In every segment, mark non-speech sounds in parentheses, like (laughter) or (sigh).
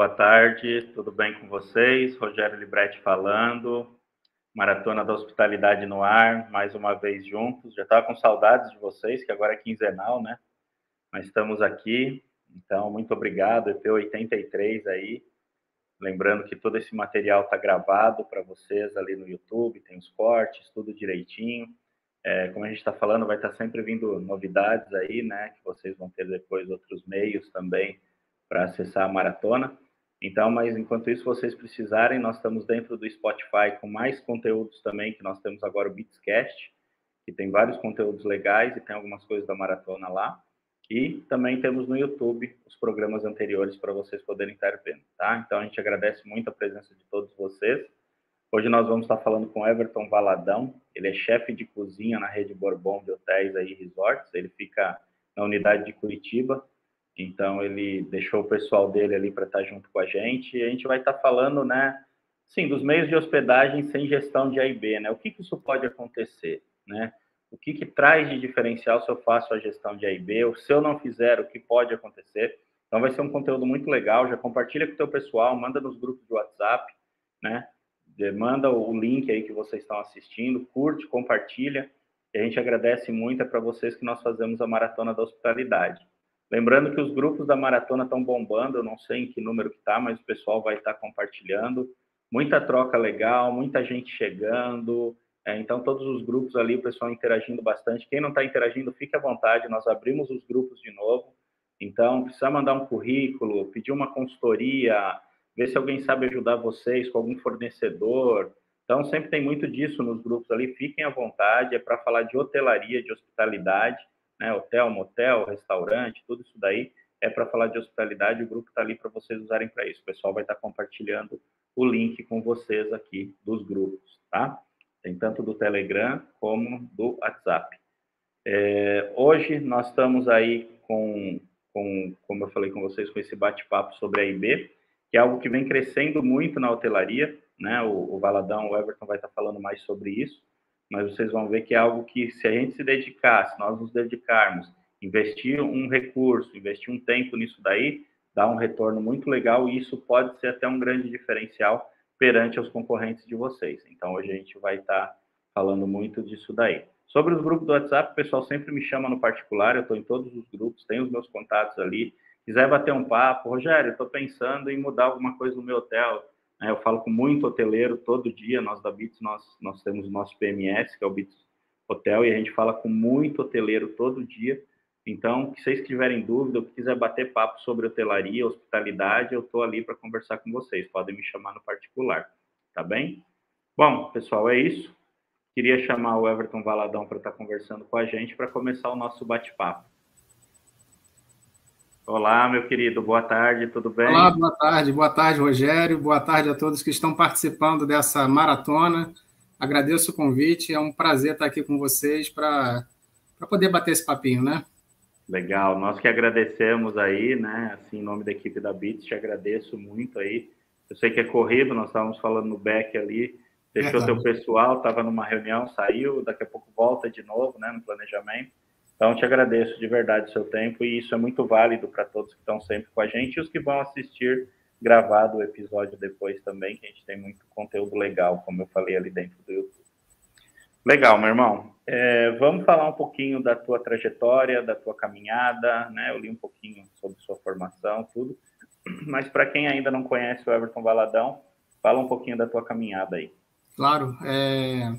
Boa tarde, tudo bem com vocês? Rogério Libretti falando, Maratona da Hospitalidade no ar, mais uma vez juntos. Já estava com saudades de vocês, que agora é quinzenal, né? Mas estamos aqui, então muito obrigado, EP83 aí. Lembrando que todo esse material está gravado para vocês ali no YouTube, tem os cortes, tudo direitinho. É, como a gente está falando, vai estar tá sempre vindo novidades aí, né? Que vocês vão ter depois outros meios também para acessar a maratona. Então, mas enquanto isso, vocês precisarem, nós estamos dentro do Spotify com mais conteúdos também, que nós temos agora o Beatscast, que tem vários conteúdos legais e tem algumas coisas da maratona lá. E também temos no YouTube os programas anteriores para vocês poderem estar vendo, tá? Então a gente agradece muito a presença de todos vocês. Hoje nós vamos estar falando com Everton Valadão, ele é chefe de cozinha na rede Bourbon de hotéis aí resorts, ele fica na unidade de Curitiba, então ele deixou o pessoal dele ali para estar junto com a gente e a gente vai estar falando, né, sim, dos meios de hospedagem sem gestão de A e B, né? O que, que isso pode acontecer, né? O que, que traz de diferencial se eu faço a gestão de A e B, ou se eu não fizer, o que pode acontecer? Então vai ser um conteúdo muito legal, já compartilha com o teu pessoal, manda nos grupos de WhatsApp, né? Manda o link aí que vocês estão assistindo, curte, compartilha. E a gente agradece muito é para vocês que nós fazemos a Maratona da Hospitalidade. Lembrando que os grupos da maratona estão bombando, eu não sei em que número que está, mas o pessoal vai estar tá compartilhando. Muita troca legal, muita gente chegando. É, então, todos os grupos ali, o pessoal interagindo bastante. Quem não está interagindo, fique à vontade, nós abrimos os grupos de novo. Então, precisa mandar um currículo, pedir uma consultoria, ver se alguém sabe ajudar vocês com algum fornecedor. Então, sempre tem muito disso nos grupos ali. Fiquem à vontade, é para falar de hotelaria, de hospitalidade né? Hotel, motel, restaurante, tudo isso daí é para falar de hospitalidade. O grupo está ali para vocês usarem para isso. O pessoal vai estar tá compartilhando o link com vocês aqui dos grupos, tá? Tem tanto do Telegram como do WhatsApp. É, hoje nós estamos aí com, com, como eu falei com vocês, com esse bate-papo sobre a IB, que é algo que vem crescendo muito na hotelaria, né? O, o Valadão, o Everton vai estar tá falando mais sobre isso mas vocês vão ver que é algo que, se a gente se dedicar, se nós nos dedicarmos, investir um recurso, investir um tempo nisso daí, dá um retorno muito legal e isso pode ser até um grande diferencial perante os concorrentes de vocês. Então, hoje a gente vai estar falando muito disso daí. Sobre os grupos do WhatsApp, o pessoal sempre me chama no particular, eu estou em todos os grupos, tenho os meus contatos ali. Quiser bater um papo, Rogério, estou pensando em mudar alguma coisa no meu hotel? Eu falo com muito hoteleiro todo dia, nós da Bits, nós, nós temos o nosso PMS, que é o Bits Hotel, e a gente fala com muito hoteleiro todo dia. Então, se vocês tiverem dúvida ou quiser bater papo sobre hotelaria, hospitalidade, eu estou ali para conversar com vocês. Podem me chamar no particular, tá bem? Bom, pessoal, é isso. Queria chamar o Everton Valadão para estar tá conversando com a gente para começar o nosso bate-papo. Olá, meu querido, boa tarde, tudo bem? Olá, boa tarde, boa tarde, Rogério, boa tarde a todos que estão participando dessa maratona. Agradeço o convite, é um prazer estar aqui com vocês para poder bater esse papinho, né? Legal, nós que agradecemos aí, né? Assim, em nome da equipe da BITS, te agradeço muito aí. Eu sei que é corrido, nós estávamos falando no back ali, deixou é, teu pessoal, estava numa reunião, saiu, daqui a pouco volta de novo, né, no planejamento. Então, te agradeço de verdade o seu tempo e isso é muito válido para todos que estão sempre com a gente e os que vão assistir gravado o episódio depois também, que a gente tem muito conteúdo legal, como eu falei ali dentro do YouTube. Legal, meu irmão. É, vamos falar um pouquinho da tua trajetória, da tua caminhada, né? Eu li um pouquinho sobre sua formação, tudo. Mas para quem ainda não conhece o Everton Valadão, fala um pouquinho da tua caminhada aí. Claro. É...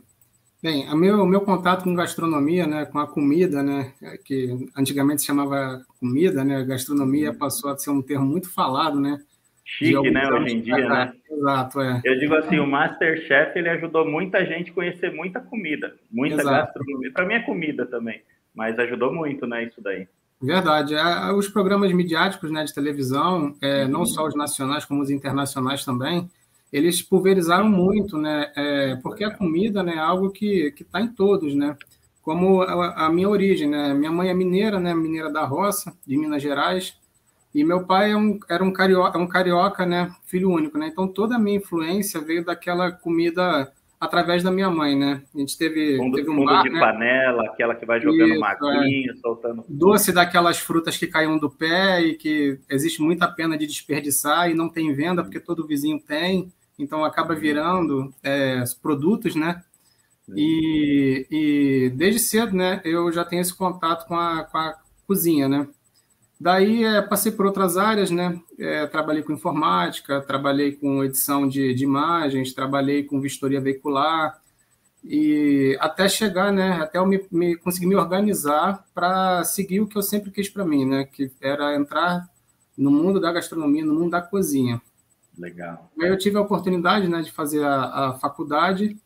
Bem, o meu, meu contato com gastronomia, né, com a comida, né, que antigamente se chamava comida, né, gastronomia uhum. passou a ser um termo muito falado, né? Chique, né, hoje em dia, né? Exato, é. Eu digo assim, o Masterchef, ele ajudou muita gente a conhecer muita comida, muita Exato. gastronomia. Para mim é comida também, mas ajudou muito, né, isso daí. Verdade. Os programas midiáticos, né, de televisão, é, não uhum. só os nacionais, como os internacionais também, eles pulverizaram muito, né? É, porque a comida né, é algo que está em todos, né? Como a, a, minha origem, né? Minha mãe é mineira, né? Mineira da roça, de Minas Gerais, e meu pai é um, era um carioca, um carioca, né? Filho único, né? Então toda a minha influência veio daquela comida através da minha mãe, né? A gente teve, fundo, teve um fundo bar, de né? panela, aquela que vai jogando Isso, maquinha, soltando... Doce daquelas frutas que caíam do pé e que existe muita pena de desperdiçar e não tem venda porque todo vizinho tem, então acaba virando é, produtos, né? E, e desde cedo, né, eu já tenho esse contato com a, com a cozinha, né? Daí é, passei por outras áreas, né? É, trabalhei com informática, trabalhei com edição de, de, imagens, trabalhei com vistoria veicular e até chegar, né? Até eu me, me conseguir me organizar para seguir o que eu sempre quis para mim, né? Que era entrar no mundo da gastronomia, no mundo da cozinha. Legal. Aí eu tive a oportunidade, né, de fazer a, a faculdade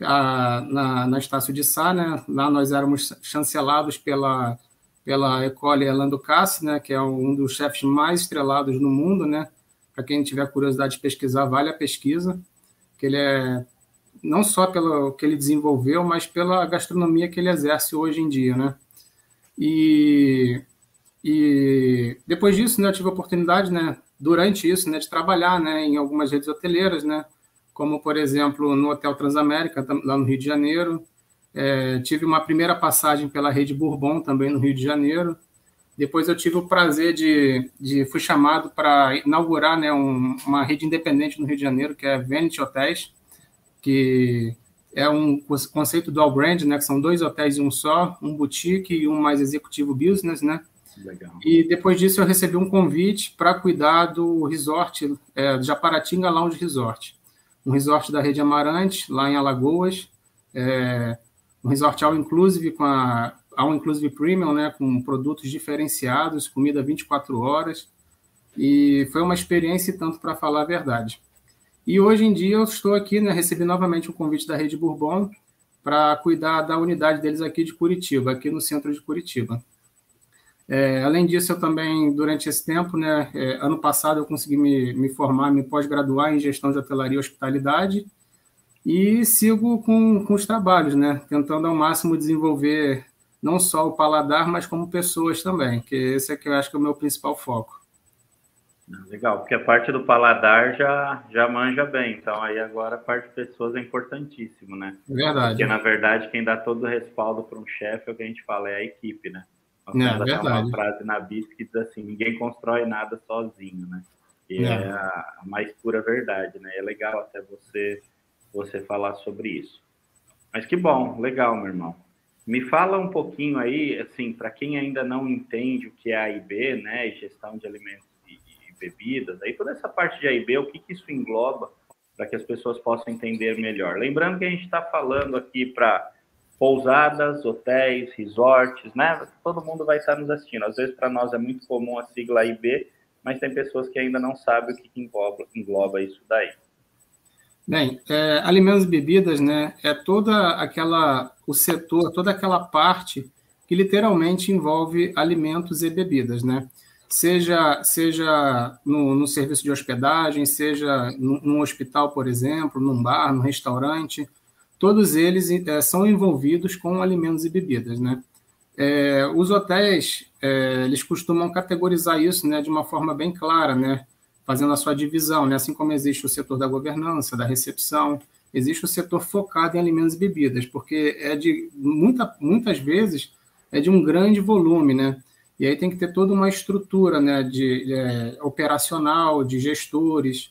a, na, na Estácio de Sá, né? Lá nós éramos chancelados pela pela Ecole Alain Ducasse, né, que é um dos chefes mais estrelados no mundo, né? Para quem tiver curiosidade de pesquisar, vale a pesquisa, que ele é não só pelo que ele desenvolveu, mas pela gastronomia que ele exerce hoje em dia, né? E, e depois disso, né, eu tive a oportunidade, né, durante isso, né, de trabalhar, né, em algumas redes hoteleiras, né, como por exemplo no Hotel Transamérica lá no Rio de Janeiro, é, tive uma primeira passagem pela rede Bourbon, também no Rio de Janeiro. Depois eu tive o prazer de, de fui chamado para inaugurar né, um, uma rede independente no Rio de Janeiro, que é Vanity Hotels, que é um conceito dual brand, né, que são dois hotéis em um só, um boutique e um mais executivo business, né? Legal. E depois disso eu recebi um convite para cuidar do resort é, Japaratinga Lounge Resort, um resort da rede Amarante, lá em Alagoas, é, um resort all inclusive com a all inclusive premium, né, com produtos diferenciados, comida 24 horas. E foi uma experiência tanto para falar a verdade. E hoje em dia eu estou aqui, né, recebi novamente um convite da Rede Bourbon para cuidar da unidade deles aqui de Curitiba, aqui no centro de Curitiba. É, além disso, eu também, durante esse tempo, né, é, ano passado eu consegui me, me formar, me pós-graduar em gestão de hotelaria e hospitalidade, e sigo com, com os trabalhos, né? Tentando ao máximo desenvolver não só o paladar, mas como pessoas também, que esse é que eu acho que é o meu principal foco. Legal, porque a parte do paladar já, já manja bem, então aí agora a parte de pessoas é importantíssimo, né? Verdade. Porque na verdade quem dá todo o respaldo para um chefe é o que a gente fala, é a equipe, né? Nós é, verdade. uma frase na BIS que diz assim, ninguém constrói nada sozinho, né? E é, é a mais pura verdade, né? É legal até você você falar sobre isso. Mas que bom, legal, meu irmão. Me fala um pouquinho aí, assim, para quem ainda não entende o que é AIB, né, gestão de alimentos e, e bebidas, aí toda essa parte de AIB, o que, que isso engloba para que as pessoas possam entender melhor. Lembrando que a gente está falando aqui para pousadas, hotéis, resorts, né? Todo mundo vai estar nos assistindo. Às vezes para nós é muito comum a sigla AIB, mas tem pessoas que ainda não sabem o que engloba, engloba isso daí. Bem, é, alimentos e bebidas, né, é toda aquela, o setor, toda aquela parte que literalmente envolve alimentos e bebidas, né? Seja, seja no, no serviço de hospedagem, seja num hospital, por exemplo, num bar, num restaurante, todos eles é, são envolvidos com alimentos e bebidas, né? É, os hotéis, é, eles costumam categorizar isso, né, de uma forma bem clara, né? fazendo a sua divisão, né? assim como existe o setor da governança, da recepção, existe o setor focado em alimentos e bebidas, porque é de muita, muitas vezes é de um grande volume, né? E aí tem que ter toda uma estrutura, né, de é, operacional, de gestores,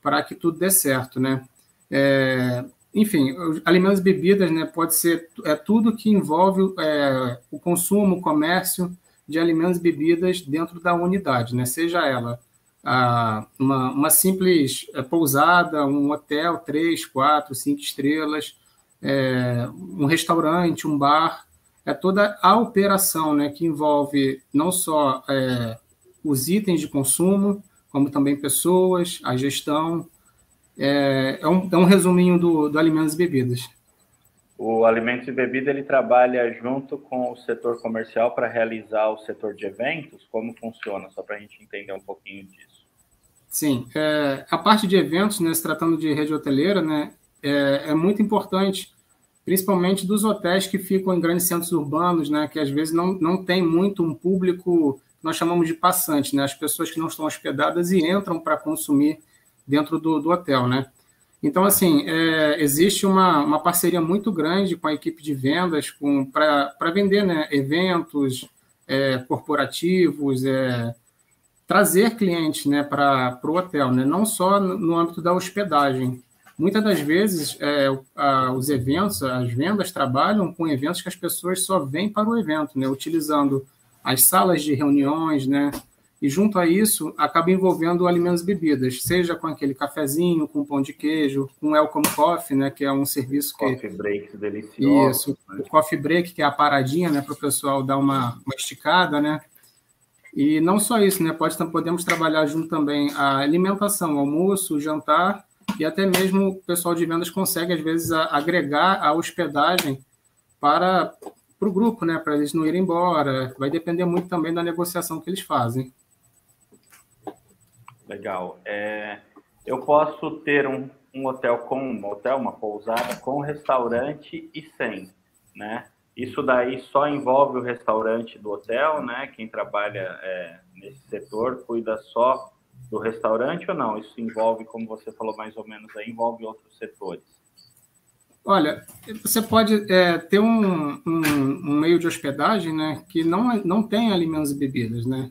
para que tudo dê certo, né? É, enfim, alimentos e bebidas, né, pode ser é tudo que envolve é, o consumo, o comércio de alimentos e bebidas dentro da unidade, né? Seja ela ah, uma, uma, simples é, pousada, um hotel, três, quatro, cinco estrelas, é, um restaurante, um bar, é toda a operação né, que envolve não só é, os itens de consumo, como também pessoas, a gestão. É, é, um, é um resuminho do, do alimentos e bebidas. O alimentos e bebida ele trabalha junto com o setor comercial para realizar o setor de eventos. Como funciona? Só para a gente entender um pouquinho disso. Sim, é, a parte de eventos, né, se tratando de rede hoteleira, né, é, é, muito importante, principalmente dos hotéis que ficam em grandes centros urbanos, né, que às vezes não, não tem muito um público nós chamamos de passante, né, as pessoas que não estão hospedadas e entram para consumir dentro do, do hotel, né. Então, assim, é, existe uma, uma parceria muito grande com a equipe de vendas para vender né, eventos é, corporativos, é, trazer clientes né, para o hotel, né, não só no âmbito da hospedagem. Muitas das vezes, é, a, os eventos, as vendas trabalham com eventos que as pessoas só vêm para o evento, né, utilizando as salas de reuniões, né, e junto a isso acaba envolvendo alimentos e bebidas, seja com aquele cafezinho, com pão de queijo, com Welcome Coffee, né, que é um serviço que... Coffee break delicioso. Isso, né? o coffee break, que é a paradinha, né, para o pessoal dar uma, uma esticada, né, e não só isso, né, pode, podemos trabalhar junto também a alimentação, o almoço, o jantar, e até mesmo o pessoal de vendas consegue, às vezes, agregar a hospedagem para, para o grupo, né, para eles não irem embora, vai depender muito também da negociação que eles fazem. Legal. É, eu posso ter um, um hotel com um hotel, uma pousada com restaurante e sem, né? Isso daí só envolve o restaurante do hotel, né? Quem trabalha é, nesse setor cuida só do restaurante ou não? Isso envolve, como você falou mais ou menos, aí, envolve outros setores. Olha, você pode é, ter um, um, um, meio de hospedagem, né, que não, não tem alimentos e bebidas, né?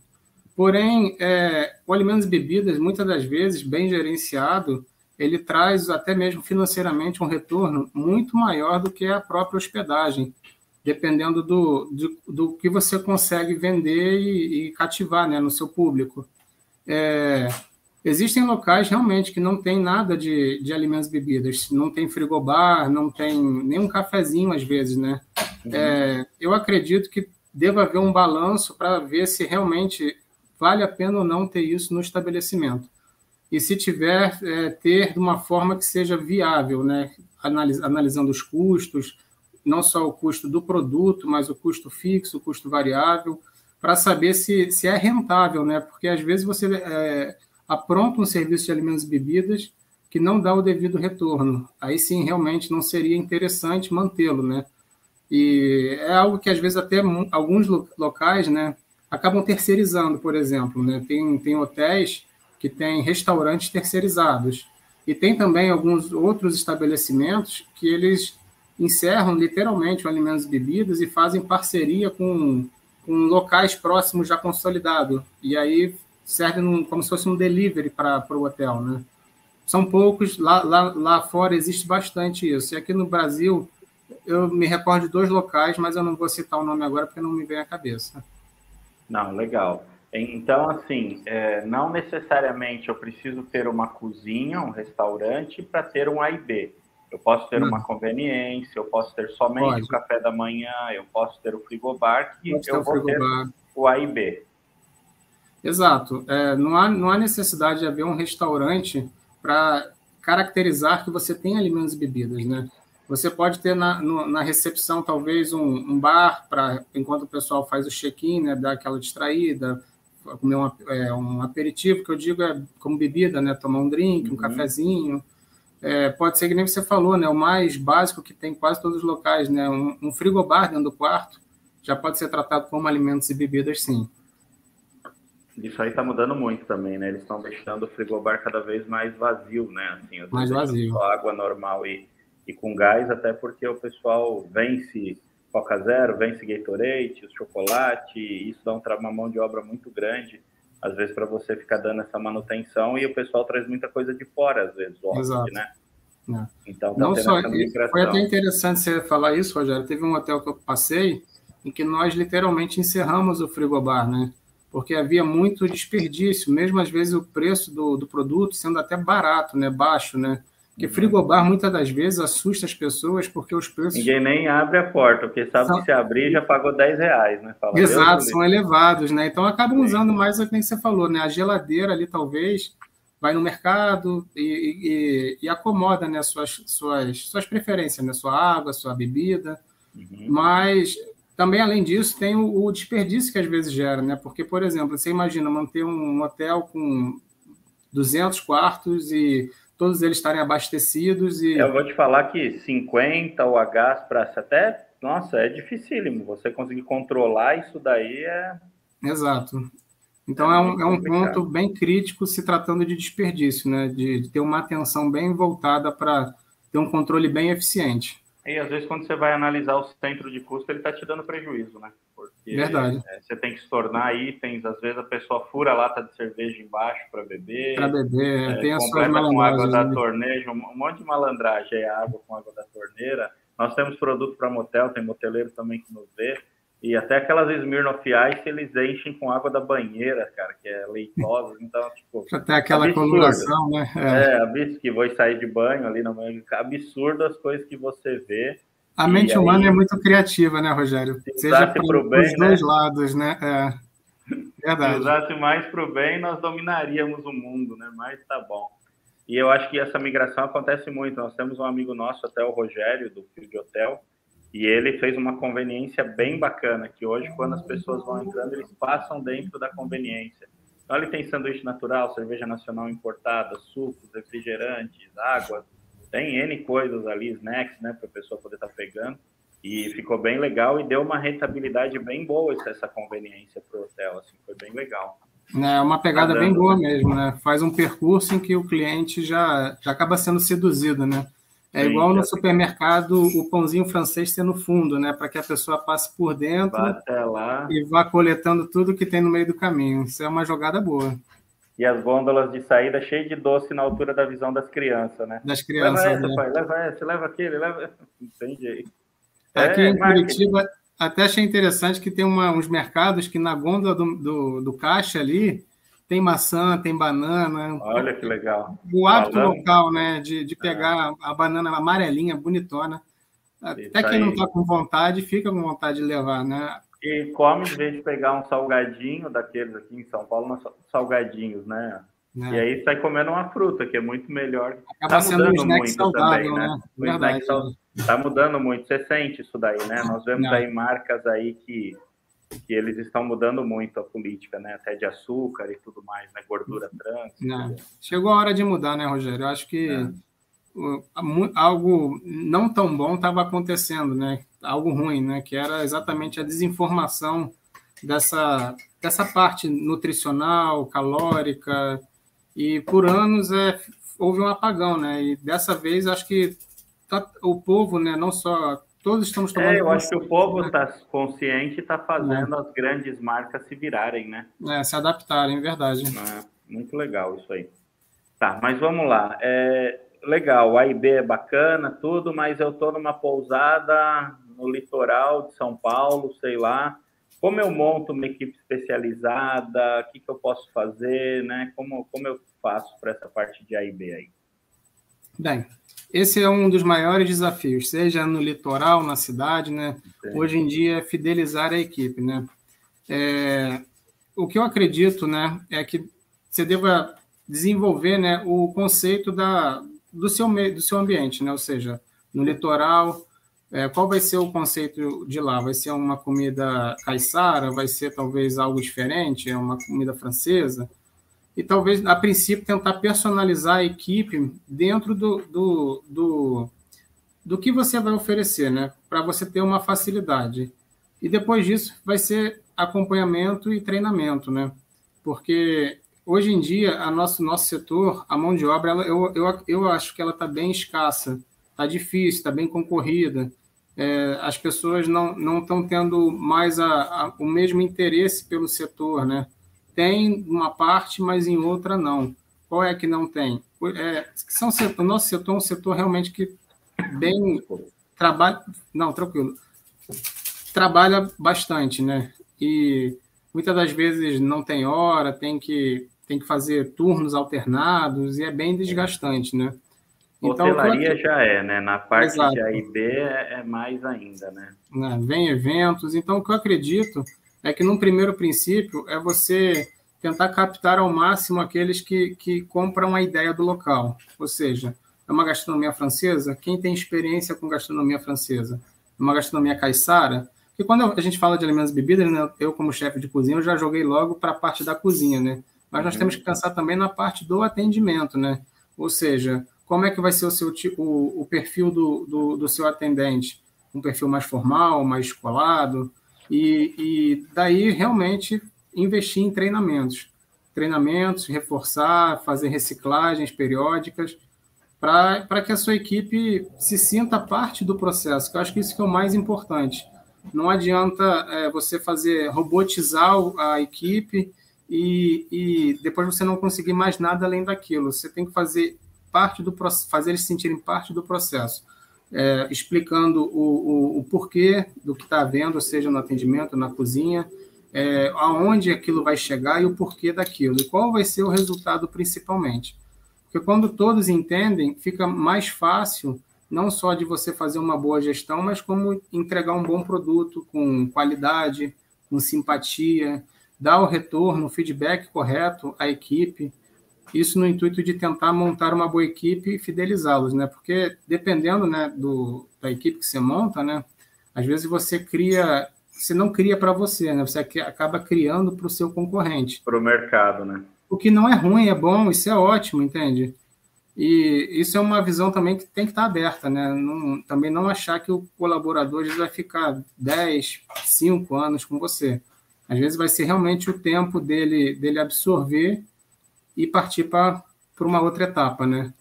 Porém, é, o alimentos e bebidas, muitas das vezes, bem gerenciado, ele traz até mesmo financeiramente um retorno muito maior do que a própria hospedagem, dependendo do, do, do que você consegue vender e, e cativar né, no seu público. É, existem locais realmente que não tem nada de, de alimentos e bebidas, não tem frigobar, não tem nem um cafezinho às vezes, né? Uhum. É, eu acredito que deva haver um balanço para ver se realmente vale a pena ou não ter isso no estabelecimento. E se tiver, é, ter de uma forma que seja viável, né? Analis, analisando os custos, não só o custo do produto, mas o custo fixo, o custo variável, para saber se, se é rentável, né? Porque às vezes você é, apronta um serviço de alimentos e bebidas que não dá o devido retorno. Aí sim, realmente não seria interessante mantê-lo, né? E é algo que às vezes até alguns locais, né, acabam terceirizando, por exemplo. Né? Tem, tem hotéis que têm restaurantes terceirizados. E tem também alguns outros estabelecimentos que eles encerram literalmente o alimentos e bebidas e fazem parceria com, com locais próximos já consolidados. E aí serve num, como se fosse um delivery para o hotel. Né? São poucos, lá, lá, lá fora existe bastante isso. E aqui no Brasil, eu me recordo de dois locais, mas eu não vou citar o nome agora porque não me vem à cabeça. Não, legal. Então, assim, é, não necessariamente eu preciso ter uma cozinha, um restaurante para ter um A e B. Eu posso ter uma conveniência, eu posso ter somente Pode. o café da manhã, eu posso ter o frigobar, que Pode eu vou frigobar. ter o A e B. Exato. É, não, há, não há necessidade de haver um restaurante para caracterizar que você tem alimentos e bebidas, né? Você pode ter na, no, na recepção, talvez, um, um bar, para enquanto o pessoal faz o check-in, né, dar aquela distraída, comer um, é, um aperitivo, que eu digo é como bebida, né, tomar um drink, um uhum. cafezinho. É, pode ser que nem você falou, né, o mais básico que tem em quase todos os locais, né, um, um frigobar dentro do quarto, já pode ser tratado como alimentos e bebidas, sim. Isso aí está mudando muito também, né? Eles estão deixando o frigobar cada vez mais vazio, né? Assim, mais vazio. Só água normal e e com gás, até porque o pessoal vence Coca Zero, vence Gatorade, o chocolate, isso dá uma mão de obra muito grande, às vezes, para você ficar dando essa manutenção, e o pessoal traz muita coisa de fora, às vezes, óbvio, né? É. Então, tá Não só, foi até interessante você falar isso, Rogério. Teve um hotel que eu passei em que nós literalmente encerramos o frigobar, né? Porque havia muito desperdício, mesmo às vezes o preço do, do produto sendo até barato, né? Baixo, né? Porque frigobar muitas das vezes assusta as pessoas porque os preços. Ninguém nem abre a porta, porque sabe são... que se abrir já pagou 10 reais, né? Fala, Exato, são elevados, né? Então acabam usando mais o que você falou, né? A geladeira ali talvez vai no mercado e, e, e acomoda né, suas, suas, suas preferências, né? Sua água, sua bebida. Uhum. Mas também, além disso, tem o, o, desperdício que às vezes gera, né? Porque, por exemplo, você imagina manter um hotel com 200 quartos e todos eles estarem abastecidos e. Eu vou te falar que 50 OHs para até. Nossa, é dificílimo. Você conseguir controlar isso daí é. Exato. Então, é, é um, é um ponto bem crítico se tratando de desperdício, né? de, de ter uma atenção bem voltada para ter um controle bem eficiente. E às vezes, quando você vai analisar o centro de custo, ele está te dando prejuízo, né? Porque Verdade. É, você tem que se tornar itens, às vezes a pessoa fura a lata de cerveja embaixo para beber. Para beber, é, tem as suas com água da torneira, um monte de malandragem, é água com água da torneira. Nós temos produto para motel, tem moteleiro também que nos vê. E até aquelas Smirnoff Ice eles enchem com água da banheira, cara, que é leitosa. Então, tipo. (laughs) Até aquela absurdo. coloração, né? É, é absurdo que vou sair de banho ali no meio. Absurdo as coisas que você vê. A mente humana é muito criativa, né, Rogério? Se Seja para os dois né? lados, né? É. Verdade. Se usasse mais para o bem, nós dominaríamos o mundo, né? Mas tá bom. E eu acho que essa migração acontece muito. Nós temos um amigo nosso, até o Rogério, do Fio de Hotel, e ele fez uma conveniência bem bacana, que hoje, quando as pessoas vão entrando, eles passam dentro da conveniência. Então, ele tem sanduíche natural, cerveja nacional importada, sucos, refrigerantes, águas, tem N coisas ali, snacks, né, para a pessoa poder estar tá pegando. E ficou bem legal e deu uma rentabilidade bem boa essa conveniência para o hotel, assim, foi bem legal. É uma pegada tá bem boa mesmo, né? Faz um percurso em que o cliente já, já acaba sendo seduzido, né? É Sim, igual no supermercado o pãozinho francês ser no fundo, né? Para que a pessoa passe por dentro e vá coletando tudo que tem no meio do caminho. Isso é uma jogada boa. E as gôndolas de saída cheias de doce na altura da visão das crianças, né? Das crianças. Leva essa, né? pai, leva essa, leva aquele, leva. Não tem jeito. Aqui é, em Curitiba, até achei interessante que tem uma, uns mercados que na gôndola do, do, do caixa ali tem maçã, tem banana. Olha que legal. O hábito local, né, de, de pegar é. a banana amarelinha, bonitona. Até Isso quem aí. não está com vontade, fica com vontade de levar, né? E come, em vez de pegar um salgadinho daqueles aqui em São Paulo, salgadinhos, né? É. E aí sai comendo uma fruta, que é muito melhor. Acaba tá sendo mudando um muito saudável, também, né? né? Verdade. Está mudando muito. Você sente isso daí, né? Nós vemos Não. aí marcas aí que que eles estão mudando muito a política, né? Até de açúcar e tudo mais, né? Gordura trans. É. Chegou a hora de mudar, né, Rogério? Eu acho que é. Algo não tão bom estava acontecendo, né? Algo ruim, né? Que era exatamente a desinformação dessa, dessa parte nutricional, calórica, e por anos é, houve um apagão, né? E dessa vez acho que tá, o povo, né, não só todos estamos tomando. É, eu acho que o povo está né? consciente está fazendo é. as grandes marcas se virarem, né? É, se adaptarem, é verdade. É, muito legal isso aí. Tá, mas vamos lá. É, legal, A é bacana, tudo, mas eu estou numa pousada no litoral de São Paulo, sei lá. Como eu monto uma equipe especializada? O que, que eu posso fazer, né? Como, como eu faço para essa parte de A e B aí? Bem, esse é um dos maiores desafios, seja no litoral, na cidade, né? Hoje em dia é fidelizar a equipe, né? É, o que eu acredito, né, é que você deva desenvolver, né, o conceito da, do seu do seu ambiente, né? Ou seja, no litoral, é, qual vai ser o conceito de lá? Vai ser uma comida caiçara? Vai ser talvez algo diferente? É uma comida francesa? e talvez, a princípio, tentar personalizar a equipe dentro do, do, do, do que você vai oferecer, né? Para você ter uma facilidade. E depois disso, vai ser acompanhamento e treinamento, né? Porque hoje em dia, a nosso, nosso setor, a mão de obra, ela, eu, eu, eu acho que ela está bem escassa, está difícil, está bem concorrida. É, as pessoas não estão tendo mais a, a, o mesmo interesse pelo setor, né? tem uma parte, mas em outra não. Qual é que não tem? É, são setor, nosso setor é um setor realmente que bem trabalha. Não, tranquilo. Trabalha bastante, né? E muitas das vezes não tem hora, tem que, tem que fazer turnos alternados e é bem desgastante, né? Então, Hotelaria já é, né? Na parte Exato. de A e B é, é mais ainda, né? né? Vem eventos. Então, o que eu acredito é que, num primeiro princípio, é você tentar captar ao máximo aqueles que, que compram a ideia do local. Ou seja, é uma gastronomia francesa? Quem tem experiência com gastronomia francesa? É uma gastronomia caiçara? Porque quando a gente fala de alimentos e bebidas, né, eu, como chefe de cozinha, eu já joguei logo para a parte da cozinha, né? Mas nós temos que pensar também na parte do atendimento, né? Ou seja, como é que vai ser o, seu, o, o perfil do, do, do seu atendente? Um perfil mais formal, mais escolado? E, e daí realmente investir em treinamentos. Treinamentos, reforçar, fazer reciclagens periódicas, para que a sua equipe se sinta parte do processo, que eu acho que isso que é o mais importante. Não adianta é, você fazer robotizar a equipe e, e depois você não conseguir mais nada além daquilo. Você tem que fazer parte do fazer eles se sentirem parte do processo, é, explicando o, o, o, porquê do que está havendo, seja no atendimento, na cozinha, é, aonde aquilo vai chegar e o porquê daquilo, e qual vai ser o resultado principalmente. Porque quando todos entendem, fica mais fácil não só de você fazer uma boa gestão, mas como entregar um bom produto com qualidade, com simpatia, dar o retorno, o feedback correto à equipe. Isso no intuito de tentar montar uma boa equipe e fidelizá-los, né? Porque dependendo, né, do, da equipe que você monta, né, às vezes você cria, você não cria para você, né? Você acaba criando para o seu concorrente. Para o mercado, né? O que não é ruim, é bom, isso é ótimo, entende? E isso é uma visão também que tem que estar aberta, né? Não, também não achar que o colaborador vai ficar 10, 5 anos com você. Às vezes vai ser realmente o tempo dele, dele absorver e partir para uma outra etapa, né?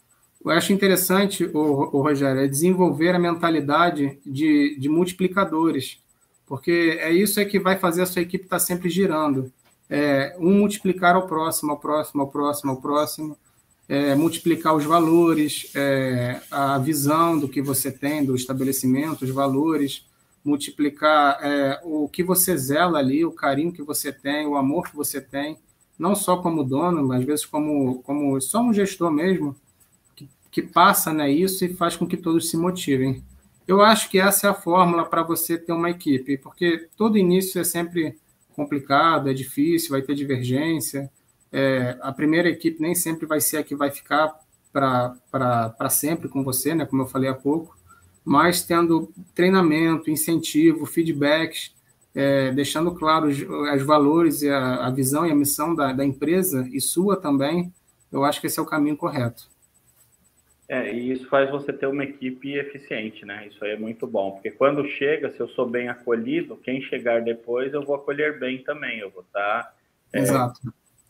Eu acho interessante, o, Rogério, é desenvolver a mentalidade de, de multiplicadores, porque é isso é que vai fazer a sua equipe estar sempre girando é, um multiplicar ao próximo, ao próximo, ao próximo, ao próximo, é, multiplicar os valores, é, a visão do que você tem, do estabelecimento, os valores, multiplicar é, o que você zela ali, o carinho que você tem, o amor que você tem, não só como dono, mas às vezes como, como só um gestor mesmo, que, que passa né, isso e faz com que todos se motivem. Eu acho que essa é a fórmula para você ter uma equipe, porque todo início é sempre complicado, é difícil, vai ter divergência. É, a primeira equipe nem sempre vai ser a que vai ficar para sempre com você, né, como eu falei há pouco, mas tendo treinamento, incentivo, feedbacks, é, deixando claro os, os valores e a, a, visão e a missão da, da empresa e sua também, eu acho que esse é o caminho correto. É, e isso faz você ter uma equipe eficiente, né? Isso aí é muito bom, porque quando chega, se eu sou bem acolhido, quem chegar depois eu vou acolher bem também, eu vou estar tá, é, Exato.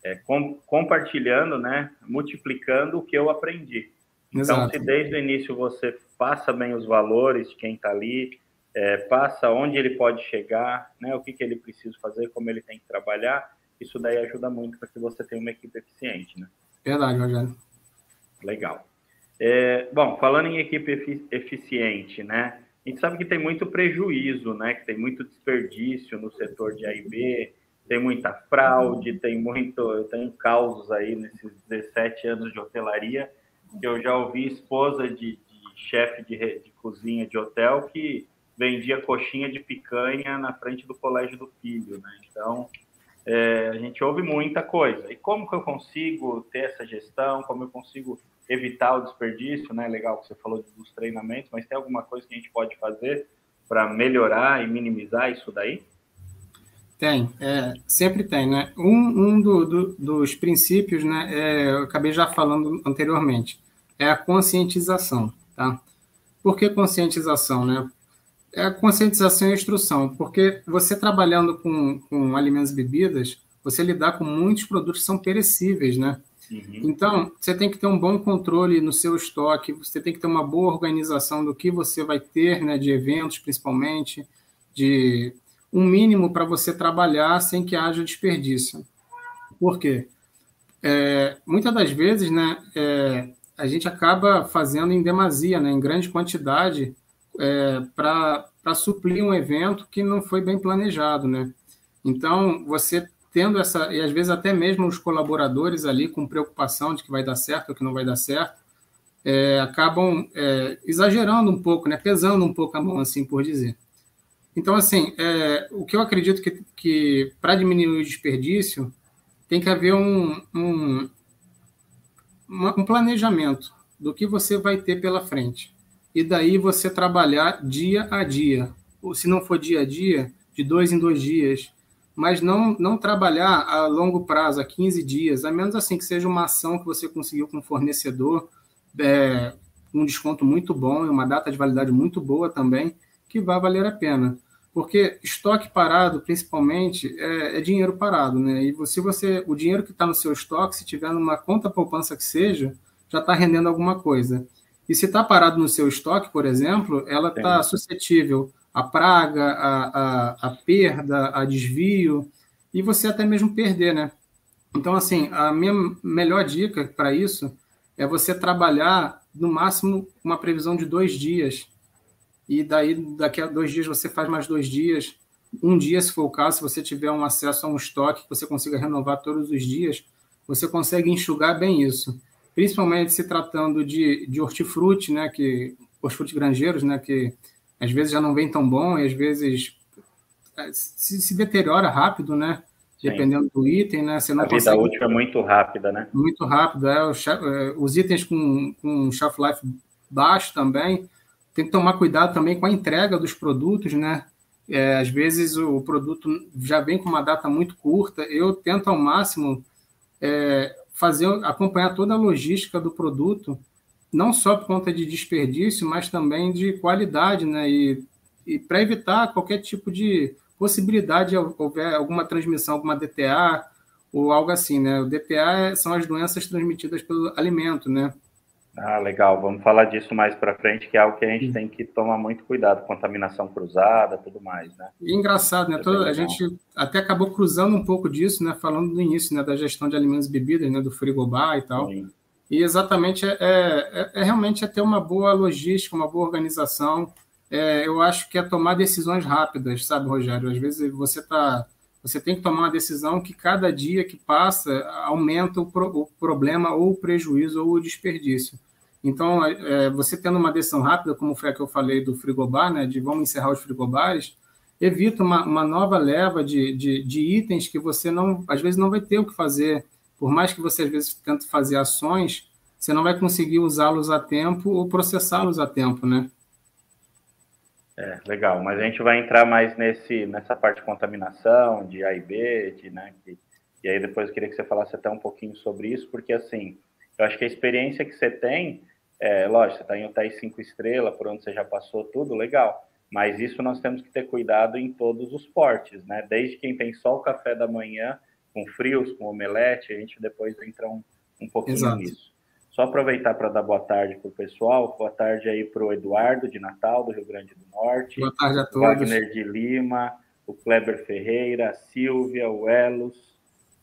É, com, compartilhando, né? Multiplicando o que eu aprendi. Então, Exato. se desde o início você passa bem os valores de quem está ali, é, passa onde ele pode chegar, né? O que, que ele precisa fazer, como ele tem que trabalhar, isso daí ajuda muito para que você tenha uma equipe eficiente, né? Verdade, Rogério. Legal. É, bom, falando em equipe eficiente, né? A gente sabe que tem muito prejuízo, né? Que tem muito desperdício no setor de A e B, tem muita fraude, tem muito. Eu tenho causos aí nesses 17 anos de hotelaria, eu já ouvi esposa de, de chefe de, de cozinha de hotel que vendia coxinha de picanha na frente do colégio do filho, né? Então, é, a gente ouve muita coisa. E como que eu consigo ter essa gestão? Como eu consigo evitar o desperdício, né? Legal que você falou dos treinamentos, mas tem alguma coisa que a gente pode fazer para melhorar e minimizar isso daí? Tem, é, sempre tem, né? Um, um do, do, dos princípios, né? É, eu acabei já falando anteriormente, é a conscientização, tá? Por que conscientização, né? É a conscientização e a instrução, porque você trabalhando com, com alimentos e bebidas, você lidar com muitos produtos que são perecíveis, né? Uhum. Então, você tem que ter um bom controle no seu estoque, você tem que ter uma boa organização do que você vai ter, né, de eventos principalmente, de um mínimo para você trabalhar sem que haja desperdício. Por quê? É, muitas das vezes, né, é, a gente acaba fazendo em demasia, né, em grande quantidade, é, para suprir um evento que não foi bem planejado, né? Então, você tendo essa, e às vezes até mesmo os colaboradores ali com preocupação de que vai dar certo ou que não vai dar certo, é, acabam é, exagerando um pouco, né, pesando um pouco a mão, assim por dizer. Então, assim, é, o que eu acredito que, que para diminuir o desperdício, tem que haver um, um, um planejamento do que você vai ter pela frente. E daí você trabalhar dia a dia. Ou se não for dia a dia, de dois em dois dias, mas não, não trabalhar a longo prazo, a 15 dias, a menos assim que seja uma ação que você conseguiu com um fornecedor, é, um desconto muito bom e uma data de validade muito boa também, que vai valer a pena. Porque estoque parado, principalmente, é, é dinheiro parado, né? E se você, o dinheiro que está no seu estoque, se tiver numa conta poupança que seja, já está rendendo alguma coisa. E se está parado no seu estoque, por exemplo, ela está suscetível à praga, à, à, à, perda, a desvio, e você até mesmo perder, né? Então, assim, a minha melhor dica para isso é você trabalhar no máximo uma previsão de dois dias e daí daqui a dois dias você faz mais dois dias. Um dia, se for o caso, se você tiver um acesso a um estoque que você consiga renovar todos os dias, você consegue enxugar bem isso. Principalmente se tratando de, de hortifruti, né, que hortifruti granjeiros, né, que às vezes já não vem tão bom e às vezes é, se, se deteriora rápido, né? Sim. Dependendo do item, né? Você não a vida útil é muito rápida, né? Muito rápido, é. é os itens com, com shelf life baixo também, tem que tomar cuidado também com a entrega dos produtos, né? É, às vezes o produto já vem com uma data muito curta. Eu tento ao máximo é, fazer acompanhar toda a logística do produto, não só por conta de desperdício, mas também de qualidade, né? E, e para evitar qualquer tipo de possibilidade de houver alguma transmissão, alguma DTA ou algo assim, né? O DTA são as doenças transmitidas pelo alimento, né? Ah, legal. Vamos falar disso mais para frente, que é algo que a gente tem que tomar muito cuidado, contaminação cruzada, tudo mais, né? E engraçado, né? Toda, a gente até acabou cruzando um pouco disso, né? Falando no início, né? Da gestão de alimentos e bebidas, né? Do frigobar e tal. Sim. E exatamente é, é, é, realmente é ter uma boa logística, uma boa organização. É, eu acho que é tomar decisões rápidas, sabe, Rogério? Às vezes você tá você tem que tomar uma decisão que cada dia que passa aumenta o, pro, o problema ou o prejuízo ou o desperdício. Então, é, você tendo uma decisão rápida, como foi a que eu falei do frigobar, né, de vamos encerrar os frigobares, evita uma, uma nova leva de, de, de, itens que você não, às vezes não vai ter o que fazer. Por mais que você às vezes tente fazer ações, você não vai conseguir usá-los a tempo ou processá-los a tempo, né? É, legal, mas a gente vai entrar mais nesse, nessa parte de contaminação, de A e B, de, né, que, e aí depois eu queria que você falasse até um pouquinho sobre isso, porque assim, eu acho que a experiência que você tem, é, lógico, você está em hotéis cinco estrelas, por onde você já passou tudo, legal. Mas isso nós temos que ter cuidado em todos os portes, né? Desde quem tem só o café da manhã, com frios, com omelete, a gente depois entra um, um pouquinho Exato. nisso. Só aproveitar para dar boa tarde para o pessoal. Boa tarde aí para o Eduardo de Natal, do Rio Grande do Norte. Boa tarde a todos. Wagner de Lima, o Kleber Ferreira, a Silvia, o Elos,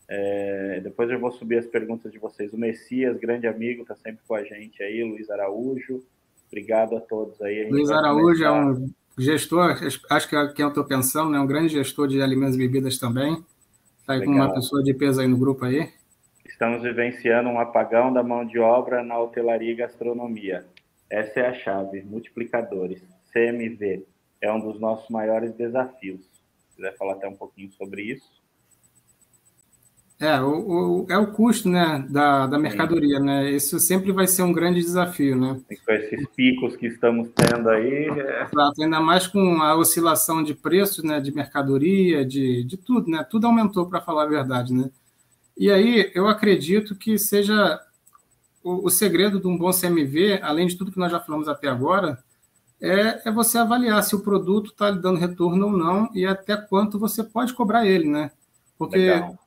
é, depois eu vou subir as perguntas de vocês. O Messias, grande amigo, está sempre com a gente aí. Luiz Araújo, obrigado a todos aí. A Luiz Araújo é um gestor, acho que é quem eu estou pensando, né? um grande gestor de alimentos e bebidas também. Está aí Legal. com uma pessoa de peso aí no grupo aí. Estamos vivenciando um apagão da mão de obra na hotelaria e gastronomia. Essa é a chave, multiplicadores. CMV é um dos nossos maiores desafios. Se quiser falar até um pouquinho sobre isso. É, o, o, é o custo né, da, da mercadoria, né? Isso sempre vai ser um grande desafio, né? Com esses picos que estamos tendo aí. É... Exato, ainda mais com a oscilação de preços, né, de mercadoria, de, de tudo, né? Tudo aumentou, para falar a verdade, né? E aí, eu acredito que seja o, o segredo de um bom CMV, além de tudo que nós já falamos até agora, é, é você avaliar se o produto está lhe dando retorno ou não e até quanto você pode cobrar ele, né? Porque... Legal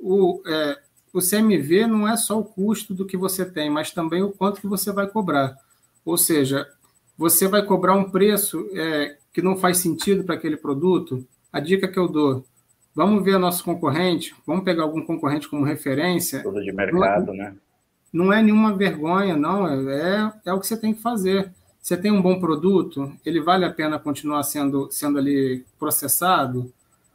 o, é, o CMV não é só o custo do que você tem, mas também o quanto que você vai cobrar. Ou seja, você vai cobrar um preço é, que não faz sentido para aquele produto. A dica que eu dou, vamos ver nosso concorrente, vamos pegar algum concorrente como referência. Tudo de mercado, não, né? Não é nenhuma vergonha, não, é, é o que você tem que fazer. Você tem um bom produto, ele vale a pena continuar sendo, sendo ali processado?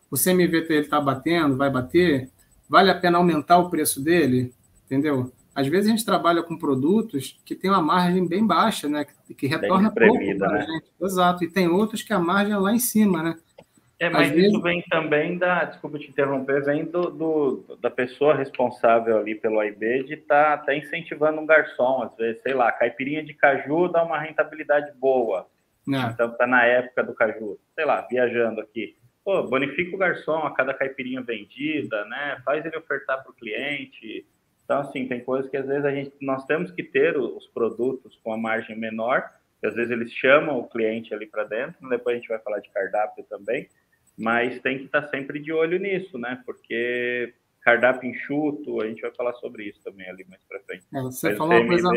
O CMV está batendo, vai bater? Vale a pena aumentar o preço dele? Entendeu? Às vezes a gente trabalha com produtos que tem uma margem bem baixa, né? Que retorna pouco para né? a gente. Exato. E tem outros que a margem é lá em cima, né? É, mas Às isso vezes... vem também da, desculpa te interromper, vem do, do, da pessoa responsável ali pelo AIB de estar tá, tá incentivando um garçom, às vezes, sei lá, caipirinha de caju dá uma rentabilidade boa. É. Então tá na época do caju, sei lá, viajando aqui pô, bonifica o garçom a cada caipirinha vendida, né? Faz ele ofertar para o cliente. Então, assim, tem coisas que às vezes a gente, nós temos que ter os produtos com a margem menor que às vezes eles chamam o cliente ali para dentro, depois a gente vai falar de cardápio também, mas tem que estar tá sempre de olho nisso, né? Porque cardápio enxuto, a gente vai falar sobre isso também ali mais para frente. É, você, falou uma coisa,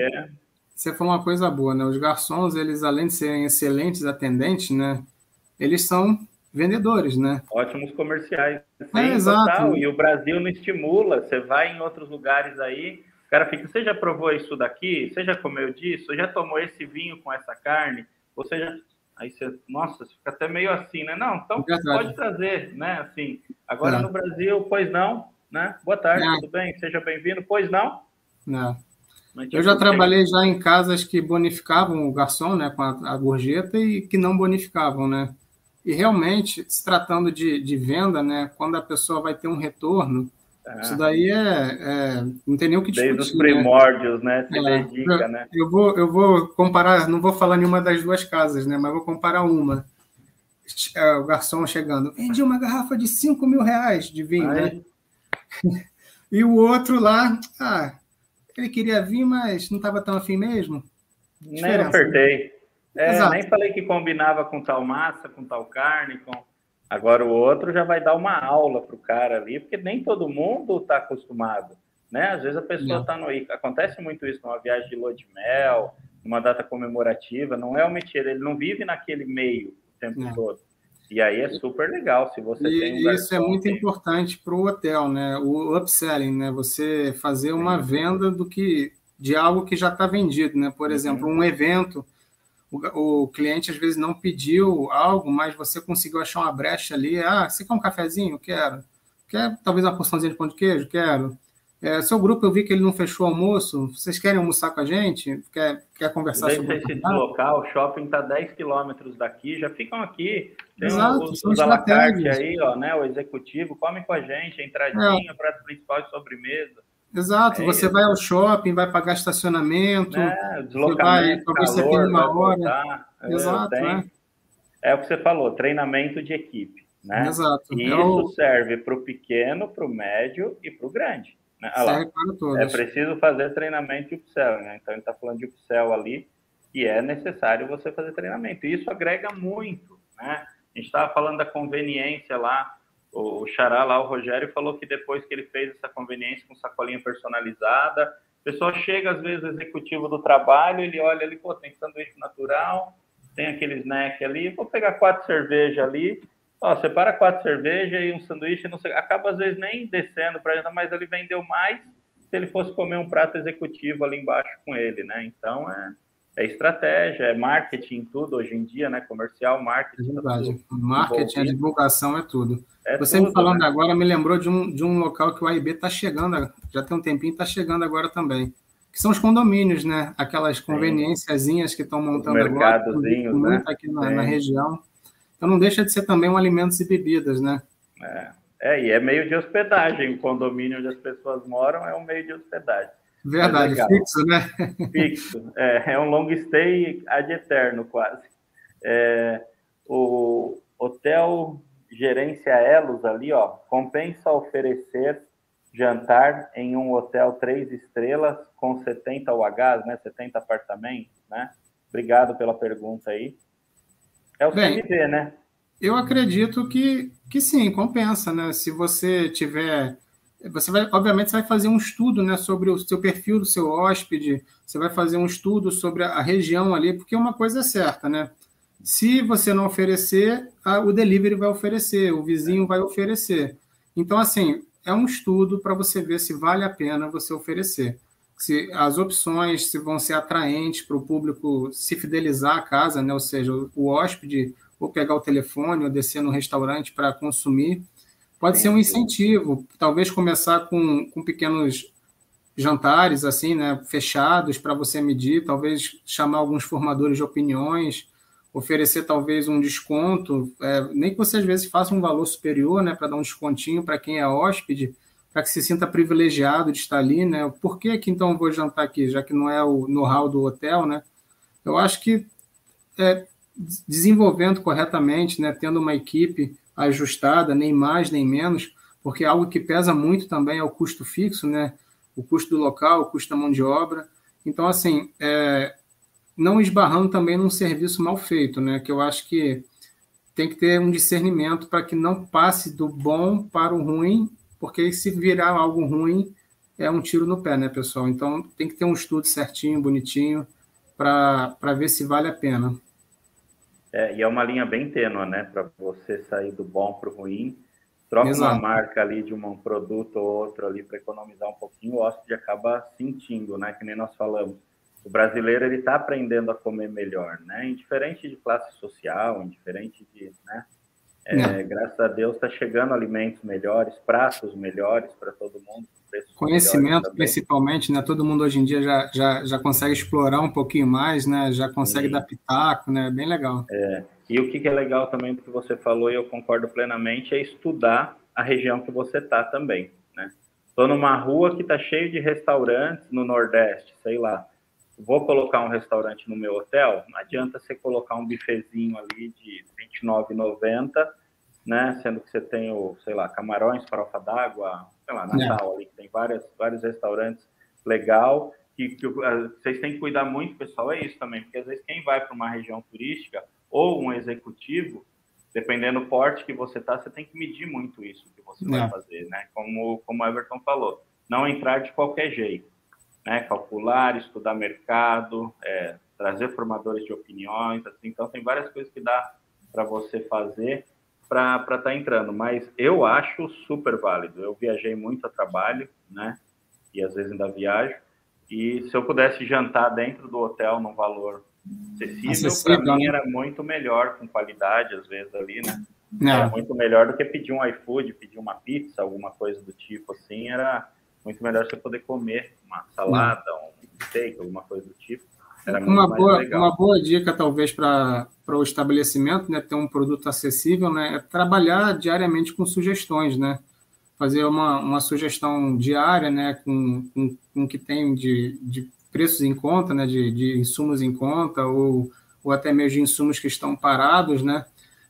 você falou uma coisa boa, né? Os garçons, eles além de serem excelentes atendentes, né? Eles são vendedores, né? Ótimos comerciais. Sim, é, exato. E o Brasil não estimula. Você vai em outros lugares aí, o cara fica, você já provou isso daqui? Você já comeu disso? Já tomou esse vinho com essa carne? Ou seja, aí você, nossa, você fica até meio assim, né? Não, então pode trazer, né? Assim, agora é. no Brasil, pois não, né? Boa tarde, tudo bem? Seja bem-vindo, pois não? Não. Eu já trabalhei já em casas que bonificavam o garçom, né, com a, a gorjeta e que não bonificavam, né? E realmente, se tratando de, de venda, né, quando a pessoa vai ter um retorno, ah. Isso daí é, é, Não tem nem o que discutir. Desde os né? primórdios, né? né? É, dedica, eu, né? Eu vou, eu vou comparar, não vou falar nenhuma das duas casas, né? Mas vou comparar uma. É, o garçom chegando, vendi uma garrafa de 5 mil reais de vinho, né? (laughs) E o outro lá, ah, ele queria vir, mas não estava tão afim mesmo. Nem apertei. É, nem falei que combinava com tal massa, com tal carne, com Agora o outro já vai dar uma aula para o cara ali, porque nem todo mundo está acostumado, né? Às vezes a pessoa está no... Acontece muito isso numa viagem de lua de mel, numa data comemorativa, não é o métier, ele não vive naquele meio o tempo não. todo. E aí é super legal se você e, tem um Isso é muito importante para o hotel, né? O upselling, né? Você fazer uma Sim. venda do que de algo que já está vendido, né? Por uhum. exemplo, um evento o, o, cliente às vezes não pediu algo, mas você conseguiu achar uma brecha ali. Ah, você quer um cafezinho? Quero. Quer talvez uma porçãozinha de pão de queijo? Quero. É, seu grupo, eu vi que ele não fechou o almoço. Vocês querem almoçar com a gente? Quer, quer conversar sobre esse local? O shopping está 10 quilômetros daqui, já ficam aqui. Tem Exato, os, os aí, ó, né? O executivo, come com a gente, a entradinha, é. prato principal e sobremesa. Exato, é você isso. vai ao shopping, vai pagar estacionamento, é, você vai, talvez você tenha uma hora. Exato, é. é o que você falou, treinamento de equipe. Né? Exato. E é isso serve para o pequeno, para o médio e para o grande. Né? Serve para todos. É preciso fazer treinamento de upsell, né? Então ele está falando de upsell ali, e é necessário você fazer treinamento. E isso agrega muito, né? A gente estava falando da conveniência lá o Xará lá, o Rogério, falou que depois que ele fez essa conveniência com sacolinha personalizada, a pessoa chega, às vezes, executivo do trabalho, ele olha ali, pô, tem sanduíche natural, tem aquele snack ali, vou pegar quatro cervejas ali, ó, separa quatro cervejas e um sanduíche, não sei, acaba às vezes nem descendo para ele, mas ele vendeu mais se ele fosse comer um prato executivo ali embaixo com ele, né? Então, é, é estratégia, é marketing, tudo hoje em dia, né? Comercial, marketing. É verdade. marketing, a divulgação é tudo. É Você tudo, me falando né? agora me lembrou de um, de um local que o AIB está chegando, já tem um tempinho, está chegando agora também. Que são os condomínios, né? Aquelas conveniênciazinhas que estão montando agora. Muito né? aqui na, na, região. Então não deixa de ser também um alimentos e bebidas, né? É. é, e é meio de hospedagem. O condomínio onde as pessoas moram é um meio de hospedagem. Verdade, fixo, né? Fixo. É, é um long stay ad eterno, quase. É, o Hotel Gerência Elos ali, ó, compensa oferecer jantar em um hotel três estrelas com 70 UHs, né? 70 apartamentos, né? Obrigado pela pergunta aí. É o Bem, CMV, né? Eu acredito que, que sim, compensa, né? Se você tiver você vai, obviamente, você vai fazer um estudo né, sobre o seu perfil do seu hóspede, você vai fazer um estudo sobre a, região ali, porque uma coisa é certa, né? Se você não oferecer, a, o delivery vai oferecer, o vizinho vai oferecer. Então, assim, é um estudo para você ver se vale a pena você oferecer. Se as opções se vão ser atraentes para o público se fidelizar à casa, né? ou seja, o hóspede ou pegar o telefone ou descer no restaurante para consumir Pode ser um incentivo, talvez começar com, com pequenos jantares assim, né, fechados para você medir, talvez chamar alguns formadores de opiniões, oferecer talvez um desconto, é, nem que você às vezes faça um valor superior, né, para dar um descontinho para quem é hóspede, para que se sinta privilegiado de estar ali, né? Por que que então eu vou jantar aqui, já que não é o know-how do hotel, né? Eu acho que é, desenvolvendo corretamente, né, tendo uma equipe ajustada, nem mais nem menos, porque algo que pesa muito também é o custo fixo, né? O custo do local, o custo da mão de obra. Então, assim, é, não esbarrando também num serviço mal feito, né? Que eu acho que tem que ter um discernimento para que não passe do bom para o ruim, porque se virar algo ruim é um tiro no pé, né, pessoal? Então tem que ter um estudo certinho, bonitinho, para ver se vale a pena. É, e é uma linha bem tênua, né? Para você sair do bom para o ruim. Troca Exato. uma marca ali de um produto ou outro ali para economizar um pouquinho, o hóspede acaba sentindo, né? Que nem nós falamos o brasileiro ele está aprendendo a comer melhor, né? Indiferente de classe social, indiferente de, né? É, graças a Deus está chegando alimentos melhores, pratos melhores para todo mundo. Conhecimento, principalmente, né? Todo mundo hoje em dia já, já, já consegue explorar um pouquinho mais, né? Já consegue Sim. dar pitaco, né? Bem legal. É. E o que é legal também do que você falou, e eu concordo plenamente, é estudar a região que você está também, né? Estou numa rua que está cheio de restaurantes no Nordeste, sei lá vou colocar um restaurante no meu hotel, não adianta você colocar um bifezinho ali de R$29,90, né? Sendo que você tem o, sei lá, camarões, farofa d'água, sei lá, Natal é. ali, que tem várias, vários restaurantes legal, que, que vocês têm que cuidar muito, pessoal, é isso também, porque às vezes quem vai para uma região turística ou um executivo, dependendo do porte que você tá, você tem que medir muito isso que você é. vai fazer, né? Como, como o Everton falou, não entrar de qualquer jeito né, calcular, estudar mercado, é, trazer formadores de opiniões, assim, então tem várias coisas que dá para você fazer para estar tá entrando, mas eu acho super válido. Eu viajei muito a trabalho, né, e às vezes ainda viajo, e se eu pudesse jantar dentro do hotel num valor acessível, para mim era muito melhor, com qualidade, às vezes ali, né? Não. Era muito melhor do que pedir um iFood, pedir uma pizza, alguma coisa do tipo assim, era muito melhor você poder comer uma salada, um steak, alguma coisa do tipo. Era uma, boa, legal. uma boa dica, talvez, para o estabelecimento, né, ter um produto acessível, né, é trabalhar diariamente com sugestões, né? Fazer uma, uma sugestão diária, né, com, com, com o que tem de, de preços em conta, né, de, de insumos em conta, ou, ou até mesmo de insumos que estão parados, né?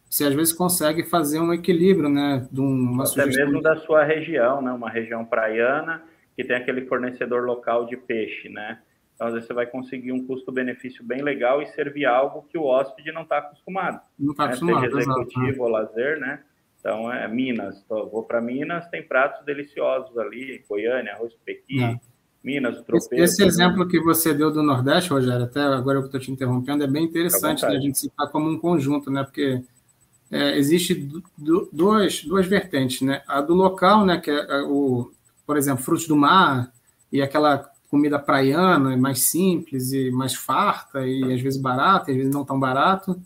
Você às vezes consegue fazer um equilíbrio, né? De uma Até sugestão... mesmo da sua região, né? Uma região praiana que tem aquele fornecedor local de peixe, né? Então, às vezes você vai conseguir um custo-benefício bem legal e servir algo que o hóspede não está acostumado. Não está né? acostumado, Seja executivo exato. ou lazer, né? Então, é Minas. Então, vou para Minas, tem pratos deliciosos ali, Goiânia, arroz pequi, é. Minas, tropeiro. Esse, esse exemplo que você deu do Nordeste, Rogério, até agora eu estou te interrompendo, é bem interessante né, a gente citar como um conjunto, né? Porque é, existe duas, duas vertentes, né? A do local, né? Que é o, por exemplo, frutos do mar e aquela comida praiana, mais simples e mais farta e às vezes barata, às vezes não tão barato,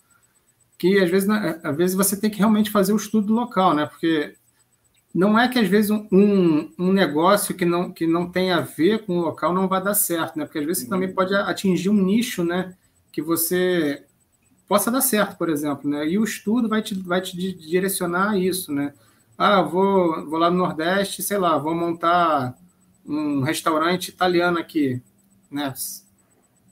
que às vezes, né, às vezes você tem que realmente fazer o estudo local, né? Porque não é que às vezes um, um negócio que não, que não tem a ver com o local não vai dar certo, né? Porque às vezes você também pode atingir um nicho, né? Que você possa dar certo, por exemplo, né? E o estudo vai te, vai te direcionar a isso, né? Ah, vou, vou lá no Nordeste, sei lá, vou montar um restaurante italiano aqui, né?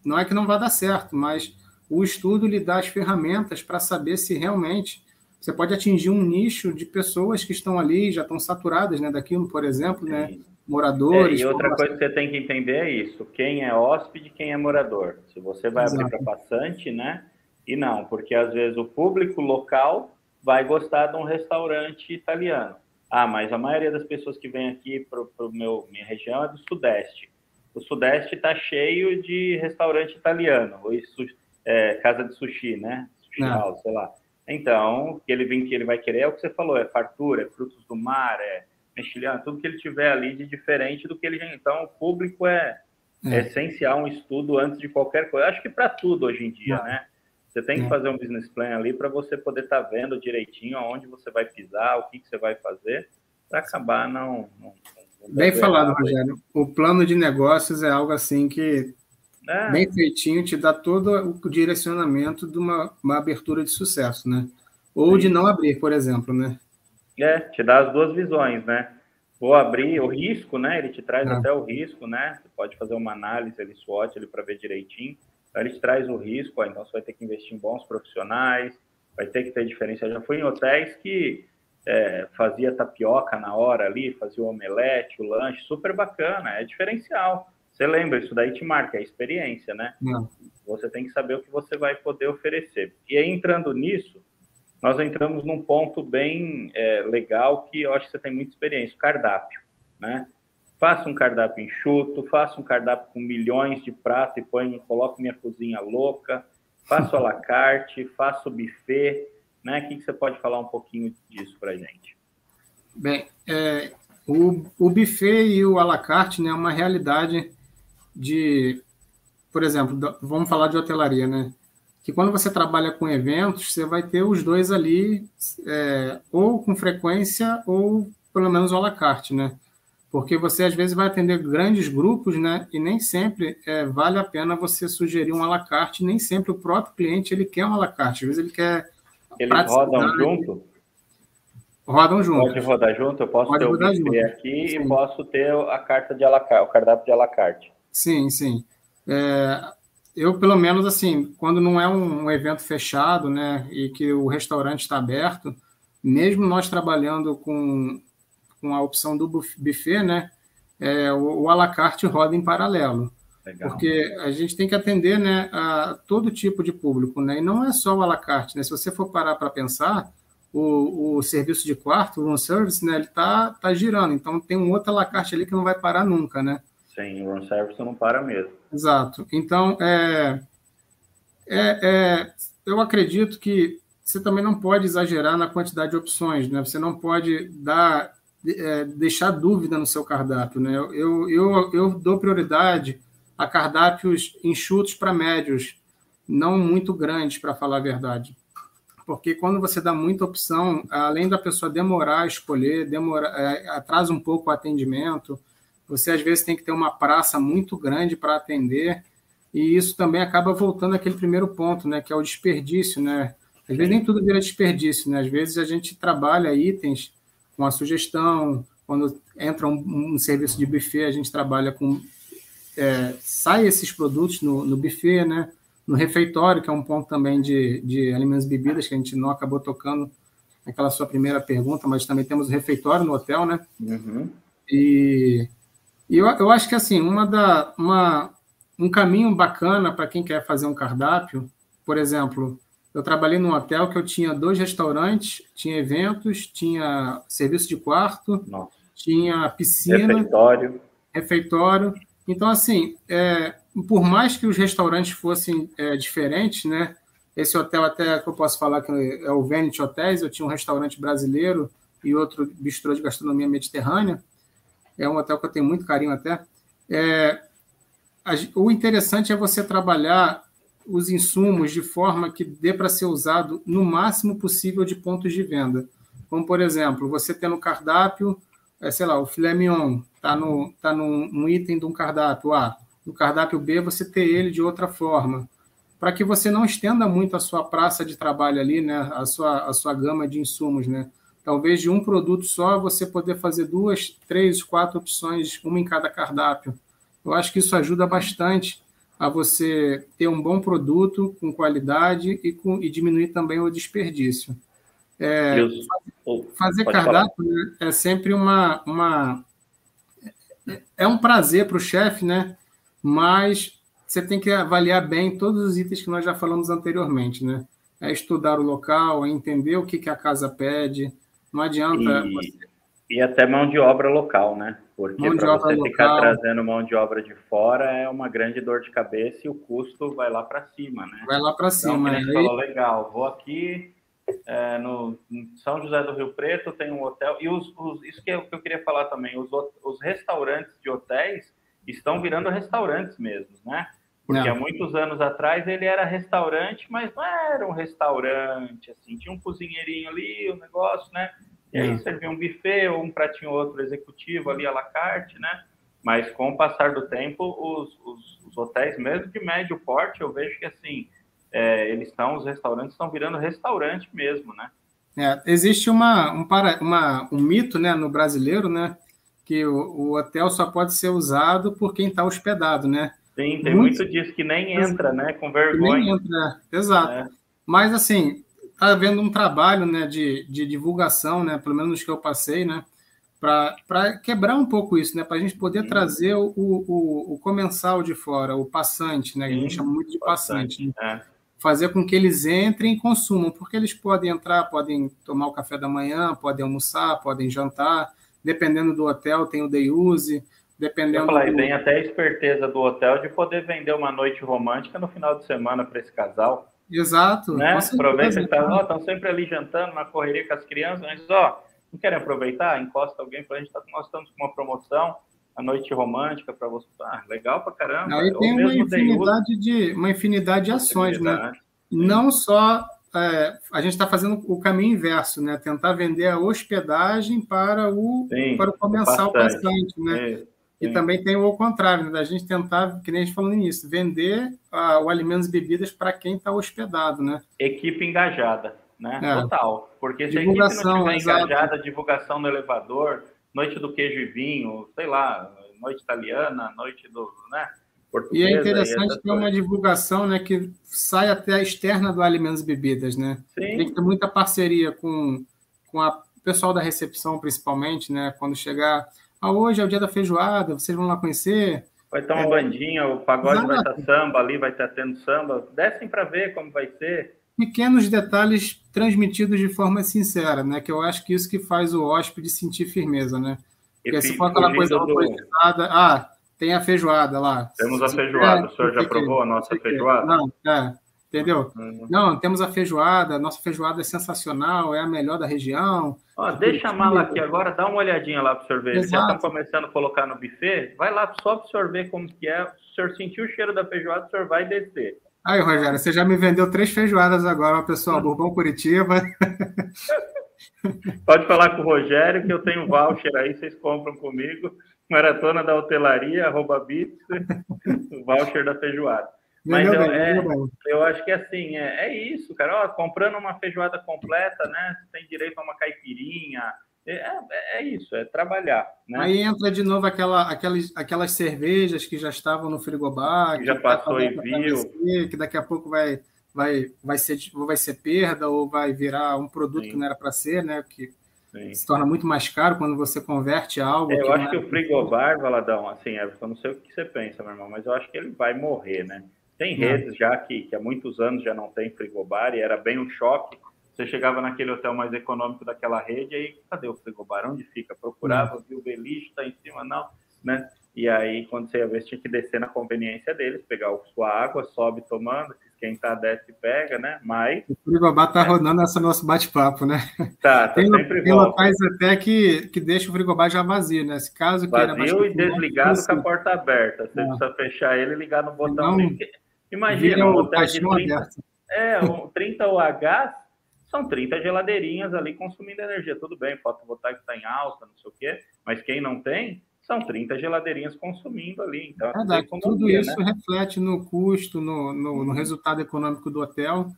Não é que não vai dar certo, mas o estudo lhe dá as ferramentas para saber se realmente você pode atingir um nicho de pessoas que estão ali, já estão saturadas, né, daquilo, por exemplo, né, moradores. É, e outra coisa que você tem que entender é isso: quem é hóspede, quem é morador. Se você vai Exato. abrir para passante, né? E não, porque às vezes o público local vai gostar de um restaurante italiano. Ah, mas a maioria das pessoas que vem aqui para minha região é do Sudeste. O Sudeste está cheio de restaurante italiano, ou isso, é, casa de sushi, né? Sushi house, sei lá. Então, o que ele vem que ele vai querer é o que você falou, é fartura, é frutos do mar, é mexilhão, tudo que ele tiver ali de diferente do que ele já. Então, o público é, é. é essencial um estudo antes de qualquer coisa. Acho que para tudo hoje em dia, né? Você tem que é. fazer um business plan ali para você poder estar tá vendo direitinho aonde você vai pisar, o que, que você vai fazer, para acabar não. não, não bem falado, Rogério. O plano de negócios é algo assim que, é. bem feitinho, te dá todo o direcionamento de uma, uma abertura de sucesso, né? Ou Sim. de não abrir, por exemplo, né? É, te dá as duas visões, né? Vou abrir o risco, né? Ele te traz é. até o risco, né? Você pode fazer uma análise ali, SWOT, ali para ver direitinho então, ele traz o risco, ó, então você vai ter que investir em bons profissionais, vai ter que ter diferença. Eu já fui em hotéis que é, fazia tapioca na hora ali, fazia o omelete, o lanche, super bacana, é diferencial. Você lembra, isso daí te marca, é experiência, né? Não. Você tem que saber o que você vai poder oferecer. E aí, entrando nisso, nós entramos num ponto bem é, legal que eu acho que você tem muita experiência, o cardápio, né? Faça um cardápio enxuto, faça um cardápio com milhões de pratos e põe, coloque minha cozinha louca, faça o à la carte, faça o buffet, né? O que, você pode falar um pouquinho disso para gente? Bem, é, o, o buffet e o à la carte né, é uma realidade de, por exemplo, vamos falar de hotelaria, né? Que quando você trabalha com eventos, você vai ter os dois ali, é, ou com frequência, ou pelo menos à la carte, né? Porque você às vezes vai atender grandes grupos, né? E nem sempre é, vale a pena você sugerir um à la carte, nem sempre o próprio cliente ele quer um à la carte, às vezes ele quer. Eles rodam junto? Rodam junto. Pode rodar junto? Eu posso Pode ter o buffet aqui sim. e posso ter a carta de à la carte, o cardápio de à la carte. Sim, sim. É, eu, pelo menos, assim, quando não é um, um evento fechado, né, e que o restaurante está aberto, mesmo nós trabalhando com com a opção do buffet, né? É, o, o à la carte roda em paralelo. Legal. Porque a gente tem que atender né, a todo tipo de público, né? E não é só o à la carte, né? Se você for parar para pensar, o, o serviço de quarto, o room service, né? Ele tá, tá girando. Então tem um outro à la carte ali que não vai parar nunca, né? Sim, o room service não para mesmo. Exato. Então, é, é, é, eu acredito que você também não pode exagerar na quantidade de opções, né? Você não pode dar é, deixar dúvida no seu cardápio. Né? Eu, eu, eu dou prioridade a cardápios enxutos para médios, não muito grandes, para falar a verdade. Porque quando você dá muita opção, além da pessoa demorar a escolher, demora, é, atrasa um pouco o atendimento, você às vezes tem que ter uma praça muito grande para atender, e isso também acaba voltando àquele primeiro ponto, né, que é o desperdício, né? Às vezes nem tudo vira desperdício, né? Às vezes a gente trabalha itens com a sugestão. Quando entra um, um serviço de buffet, a gente trabalha com. É, sai esses produtos no, no buffet, né? No refeitório, que é um ponto também de, de alimentos e bebidas, que a gente não acabou tocando naquela sua primeira pergunta, mas também temos o refeitório no hotel, né? Uhum. E, e eu, eu acho que, assim, uma da, uma, um caminho bacana para quem quer fazer um cardápio, por exemplo, eu trabalhei num hotel que eu tinha dois restaurantes, tinha eventos, tinha serviço de quarto, Nossa. tinha piscina, refeitório. refeitório. Então, assim, é, por mais que os restaurantes fossem é, diferentes, né? Esse hotel até que eu posso falar que é o Vanity Hotels, eu tinha um restaurante brasileiro e outro bistrô de gastronomia mediterrânea. É um hotel que eu tenho muito carinho até. É, a, o interessante é você trabalhar os insumos de forma que dê para ser usado no máximo possível de pontos de venda. Como, por exemplo, você tem no cardápio, é, sei lá, o filé mignon está no, tá no, item de um cardápio A. No cardápio B, você ter ele de outra forma. Para que você não estenda muito a sua praça de trabalho ali, né? a, sua, a sua gama de insumos. Né? Talvez de um produto só você poder fazer duas, três, quatro opções, uma em cada cardápio. Eu acho que isso ajuda bastante a você ter um bom produto com qualidade e, com, e diminuir também o desperdício. É, fazer cardápio né, é sempre uma, uma é um prazer para o chefe, né? Mas você tem que avaliar bem todos os itens que nós já falamos anteriormente, né? É estudar o local, é entender o que, que a casa pede. Não adianta. E, você... e até mão de obra local, né? Porque para você local. ficar trazendo mão de obra de fora é uma grande dor de cabeça e o custo vai lá para cima, né? Vai lá para então, cima. Então, falou, legal, vou aqui é, no São José do Rio Preto, tem um hotel. E os, os, isso que eu, que eu queria falar também, os, os restaurantes de hotéis estão virando restaurantes mesmo, né? Porque não. há muitos anos atrás ele era restaurante, mas não era um restaurante, assim, tinha um cozinheirinho ali, o um negócio, né? E aí servia um buffet ou um pratinho outro executivo ali à la carte, né? Mas com o passar do tempo, os, os, os hotéis, mesmo de médio porte, eu vejo que assim, é, eles estão, os restaurantes estão virando restaurante mesmo, né? É, existe uma, um, para, uma, um mito né, no brasileiro, né? Que o, o hotel só pode ser usado por quem está hospedado, né? Sim, tem muito, muito disso que nem entra, né? Com vergonha. Nem entra, exato. É. Mas assim, está havendo um trabalho né, de, de divulgação, né, pelo menos que eu passei, né, para quebrar um pouco isso, né? Para a gente poder Sim. trazer o, o, o, comensal de fora, o passante, né? Sim, a gente chama muito de passante. né? é. Fazer com que eles entrem e consumam, porque eles podem entrar, podem tomar o café da manhã, podem almoçar, podem jantar, dependendo do hotel, tem o day use, dependendo. Eu falei, do... tem até a esperteza do hotel de poder vender uma noite romântica no final de semana para esse casal. Exato. Né? Aproveita que tá, estão sempre ali jantando na correria com as crianças, mas ó, não querem aproveitar? Encosta alguém para a gente, tá, nós estamos com uma promoção, a noite romântica para você. Ah, legal para caramba. Aí tem uma infinidade, de, uma infinidade de ações, né? Não só é, a gente está fazendo o caminho inverso, né? Tentar vender a hospedagem para o, sim, para o comensal passante, né? E também tem o contrário, né? da gente tentar, que nem a gente falou no início, vender uh, o alimentos e bebidas para quem está hospedado, né? Equipe engajada né? É. Total. Porque se a equipe não estiver engajada, divulgação no elevador, noite do queijo e vinho, sei lá, noite italiana, noite do, né? E é interessante ter uma divulgação né, que sai até a externa do alimentos e bebidas, né? Sim. Tem que ter muita parceria com, com a, o pessoal da recepção, principalmente, né? Quando chegar, ah, hoje é o dia da feijoada, vocês vão lá conhecer. Vai ter uma é... bandinha, o pagode vai estar samba ali, vai estar tendo samba. Descem para ver como vai ser pequenos detalhes transmitidos de forma sincera, né? Que eu acho que isso que faz o hóspede sentir firmeza, né? Porque se for aquela coisa do... ah, tem a feijoada lá. Temos a feijoada, o senhor já provou a nossa feijoada? Não, é, entendeu? Uhum. Não, temos a feijoada, nossa feijoada é sensacional, é a melhor da região. Ó, deixa a mala aqui agora, dá uma olhadinha lá para o senhor ver. Exato. Já estão começando a colocar no buffet, vai lá só para o senhor ver como que é. Se o senhor sentir o cheiro da feijoada, o senhor vai descer. Aí, Rogério, você já me vendeu três feijoadas agora, pessoal. (laughs) Bourbon Curitiba. (laughs) Pode falar com o Rogério, que eu tenho voucher aí, vocês compram comigo. Maratona da Hotelaria, arroba bits, (laughs) voucher da feijoada. Mas eu, é, eu acho que assim, é, é isso, cara. Ó, comprando uma feijoada completa, né? Você tem direito a uma caipirinha, é, é, é, isso, é trabalhar. Né? Aí entra de novo aquela, aquelas, aquelas cervejas que já estavam no frigobar, que já tá passou e viu. que daqui a pouco vai, vai, vai, ser, vai ser perda ou vai virar um produto Sim. que não era para ser, né? Que Sim. se torna muito mais caro quando você converte algo. É, eu acho que o frigobar, Valadão, assim, eu não sei o que você pensa, meu irmão, mas eu acho que ele vai morrer, né? Tem redes já que, que há muitos anos já não tem frigobar e era bem um choque você chegava naquele hotel mais econômico daquela rede, aí cadê o frigobar? Onde fica? Procurava, viu o beliche, está em cima, não, né? E aí, quando você ia ver, você tinha que descer na conveniência deles, pegar a sua água, sobe tomando, se esquentar, desce e pega, né? Mas. O frigobar tá é. rodando esse nosso bate-papo, né? Tá, tá tem, sempre Tem locais até que, que deixa o frigobar já vazio, né? Se caso Vazio e desligado com a porta aberta. Você ah. precisa fechar ele e ligar no botão. Não, Imagina, um hotel de 30, é, um 30 UH são 30 geladeirinhas ali consumindo energia. Tudo bem, fotovoltaico está em alta, não sei o quê, mas quem não tem, são 30 geladeirinhas consumindo ali. Então, é tudo isso né? reflete no custo, no, no, no, resultado econômico do hotel.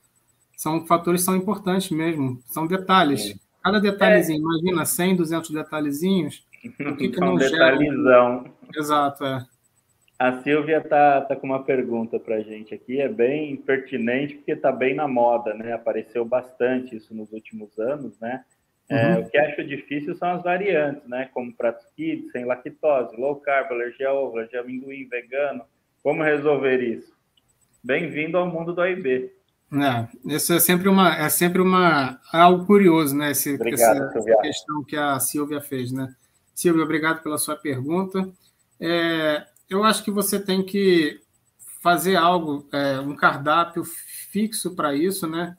São fatores são importantes mesmo, são detalhes. Sim. Cada detalhezinho, é. imagina 100, 200 detalhezinhos. O que, que (laughs) não detalhezão. Gera? Exato, é. A Silvia tá, tá com uma pergunta para a gente aqui, é bem pertinente porque está bem na moda, né? Apareceu bastante isso nos últimos anos, né? É, uhum. o que acho difícil são as variantes, né? Como pratos kids, sem lactose, low carb, alergia a ovo, alergia a amendoim, vegano. Como resolver isso? Bem-vindo ao mundo do AIB. É, isso é sempre uma é sempre uma algo curioso, né? Esse, obrigado, essa, questão que a Silvia fez, né? Silvia, obrigado pela sua pergunta. É, eu acho que você tem que fazer algo, é, um cardápio fixo para isso, né?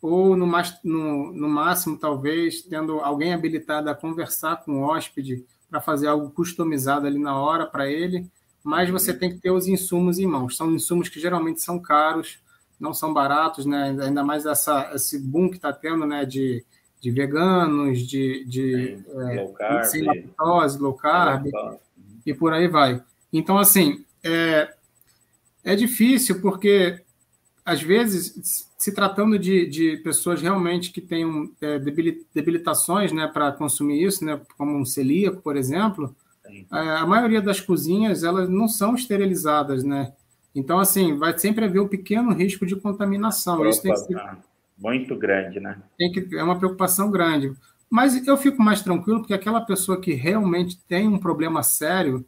Ou no, no, no, máximo, talvez, tendo alguém habilitado a conversar com o hóspede para fazer algo customizado ali na hora para ele, mas você tem que ter os insumos em mãos. São insumos que geralmente são caros, não são baratos, né? Ainda mais essa, esse boom que está tendo, né? De, de veganos, de, de é, low carb, sem lactose, low carb, e por aí vai. Então, assim, é, é difícil porque, às vezes, se tratando de, de pessoas realmente que tenham é, debilitações né, para consumir isso, né, como um celíaco, por exemplo, é, a maioria das cozinhas elas não são esterilizadas, né? Então, assim, vai sempre haver um pequeno risco de contaminação. Opa, isso tem que ser... Muito grande, né? Tem que, é uma preocupação grande. Mas eu fico mais tranquilo porque aquela pessoa que realmente tem um problema sério,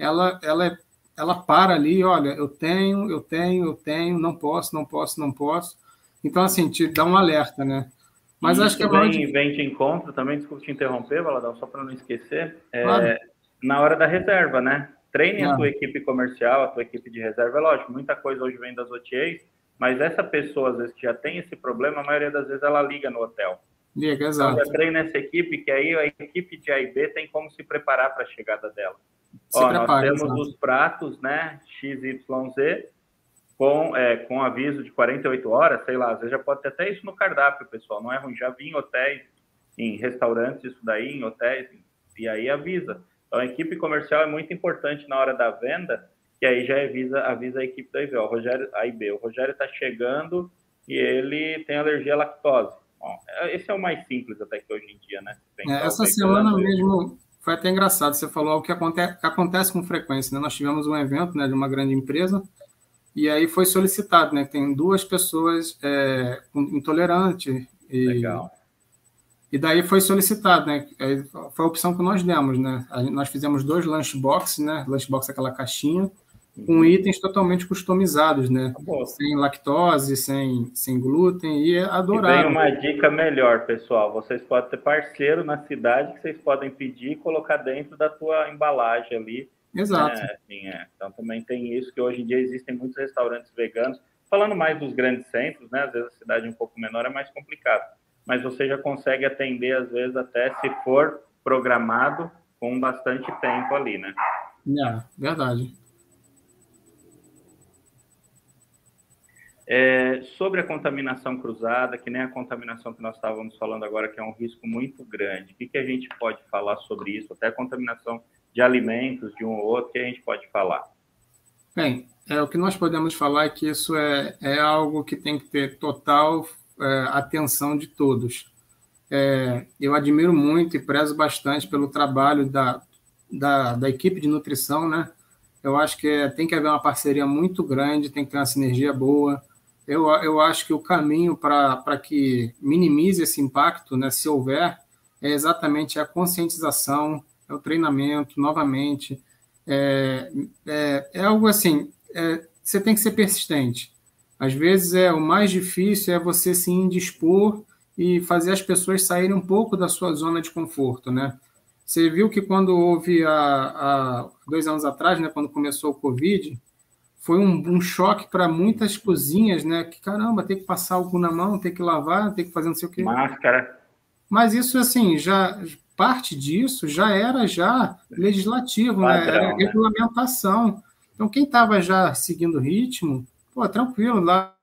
ela, ela, é, ela para ali, olha, eu tenho, eu tenho, eu tenho, não posso, não posso, não posso. Então, assim, te dá um alerta, né? Mas e acho que é vem, de... vem de encontro também, desculpa te interromper, Valadão, só para não esquecer, é, claro. na hora da reserva, né? Treine a tua equipe comercial, a tua equipe de reserva. É lógico, muita coisa hoje vem das OTAs, mas essa pessoa, às vezes, que já tem esse problema, a maioria das vezes ela liga no hotel. Liga, então, exato. Já treina essa equipe, que aí a equipe de A e B tem como se preparar para a chegada dela. Se Ó, prepara, nós temos exato. os pratos, né, XYZ, com, é, com aviso de 48 horas, sei lá, às vezes já pode ter até isso no cardápio, pessoal, não é ruim. Já vi em hotéis, em restaurantes, isso daí, em hotéis, e aí avisa. Então, a equipe comercial é muito importante na hora da venda, que aí já avisa, avisa a equipe da IB. O Rogério, a IB. O Rogério está chegando e ele tem alergia à lactose. Bom, esse é o mais simples até que hoje em dia, né? É, essa semana mesmo foi até engraçado. Você falou o que acontece, acontece com frequência. Né? Nós tivemos um evento né, de uma grande empresa e aí foi solicitado, né? Tem duas pessoas é, intolerantes. E, Legal. E daí foi solicitado, né? Foi a opção que nós demos, né? Nós fizemos dois lunchbox, né? Lunchbox é aquela caixinha, com uhum. itens totalmente customizados, né? Tá sem lactose, sem, sem glúten e adorável. E tem uma dica melhor, pessoal. Vocês podem ter parceiro na cidade que vocês podem pedir e colocar dentro da tua embalagem ali Exato. É, assim, é. Então também tem isso que hoje em dia existem muitos restaurantes veganos. Falando mais dos grandes centros, né? Às vezes a cidade um pouco menor é mais complicado. Mas você já consegue atender, às vezes, até se for programado com bastante tempo ali, né? É, verdade. É, sobre a contaminação cruzada, que nem a contaminação que nós estávamos falando agora, que é um risco muito grande. O que, que a gente pode falar sobre isso? Até a contaminação de alimentos de um ou outro que a gente pode falar? Bem, é, o que nós podemos falar é que isso é, é algo que tem que ter total é, atenção de todos. É, eu admiro muito e prezo bastante pelo trabalho da, da, da equipe de nutrição, né? Eu acho que é, tem que haver uma parceria muito grande, tem que ter uma sinergia boa. Eu, eu acho que o caminho para que minimize esse impacto, né, se houver, é exatamente a conscientização, é o treinamento, novamente. É, é, é algo assim, é, você tem que ser persistente. Às vezes é o mais difícil é você se indispor e fazer as pessoas saírem um pouco da sua zona de conforto, né? Você viu que quando houve há, dois anos atrás, né, quando começou o Covid, foi um, um choque para muitas cozinhas, né? Que caramba, tem que passar algo na mão, tem que lavar, tem que fazer não sei o quê. Máscara. Mas isso assim já parte disso já era já legislativo, né? Padrão, né? era regulamentação. Então, quem estava já seguindo o ritmo, pô, tranquilo, lá.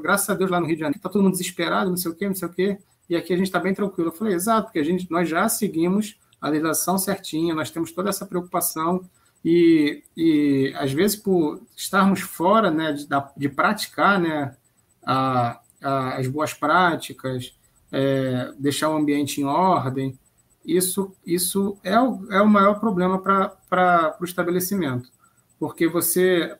Graças a Deus, lá no Rio de Janeiro, está todo mundo desesperado, não sei o quê, não sei o quê. E aqui a gente está bem tranquilo. Eu falei, exato, porque a gente, nós já seguimos a legislação certinha, nós temos toda essa preocupação. E, e às vezes, por estarmos fora né, de, de praticar né, a, a, as boas práticas, é, deixar o ambiente em ordem, isso, isso é, o, é o maior problema para o estabelecimento, porque você,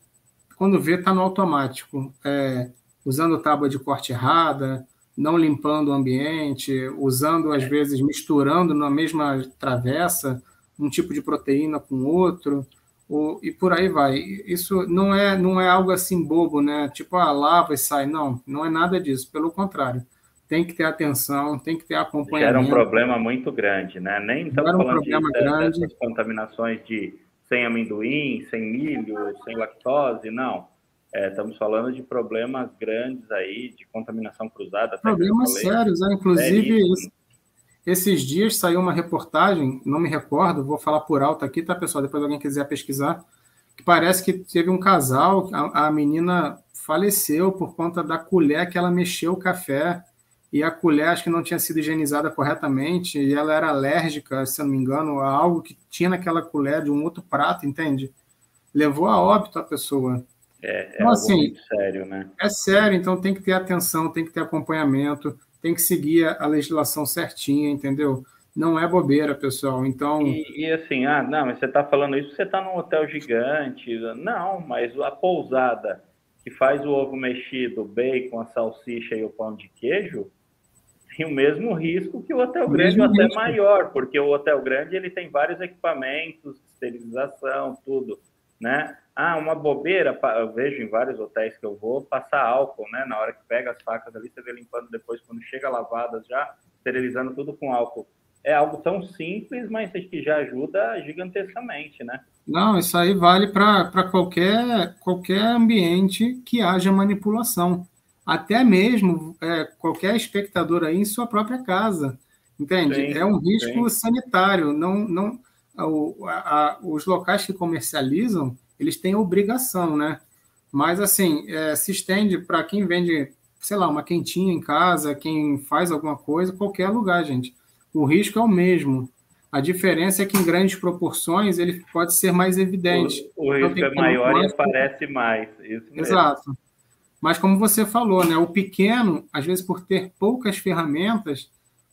quando vê, está no automático, é, usando tábua de corte errada, não limpando o ambiente, usando, às vezes, misturando na mesma travessa um tipo de proteína com outro, ou, e por aí vai. Isso não é, não é algo assim bobo, né? Tipo, ah, lava e sai. Não, não é nada disso, pelo contrário tem que ter atenção, tem que ter acompanhamento. Era um problema muito grande, né? Nem estamos um falando problema de, grande. dessas contaminações de sem amendoim, sem milho, sem lactose, não. É, estamos falando de problemas grandes aí, de contaminação cruzada. Problemas sérios, né? inclusive é esses dias saiu uma reportagem, não me recordo, vou falar por alto aqui, tá, pessoal? Depois alguém quiser pesquisar, que parece que teve um casal, a, a menina faleceu por conta da colher que ela mexeu o café e a colher acho que não tinha sido higienizada corretamente e ela era alérgica, se eu não me engano, a algo que tinha naquela colher de um outro prato, entende? Levou a óbito a pessoa. É, é então, assim, muito sério, né? É sério, então tem que ter atenção, tem que ter acompanhamento, tem que seguir a legislação certinha, entendeu? Não é bobeira, pessoal. Então. E, e assim, ah, não, mas você está falando isso, você está num hotel gigante. Não, mas a pousada que faz o ovo mexido, o bacon, a salsicha e o pão de queijo, tem o mesmo risco que o hotel grande ou até maior, porque o hotel grande ele tem vários equipamentos, esterilização, tudo, né? Ah, uma bobeira, eu vejo em vários hotéis que eu vou, passar álcool, né? Na hora que pega as facas ali, você vê limpando depois, quando chega lavadas já, esterilizando tudo com álcool. É algo tão simples, mas que já ajuda gigantescamente, né? Não, isso aí vale para qualquer, qualquer ambiente que haja manipulação. Até mesmo é, qualquer espectador aí em sua própria casa. Entende? Sim, é um risco sim. sanitário. Não, não, a, a, os locais que comercializam eles têm obrigação, né? Mas, assim, é, se estende para quem vende, sei lá, uma quentinha em casa, quem faz alguma coisa, qualquer lugar, gente. O risco é o mesmo. A diferença é que em grandes proporções ele pode ser mais evidente. O, o então, risco é maior e aparece mais. Exato. Mas como você falou, né, o pequeno, às vezes por ter poucas ferramentas,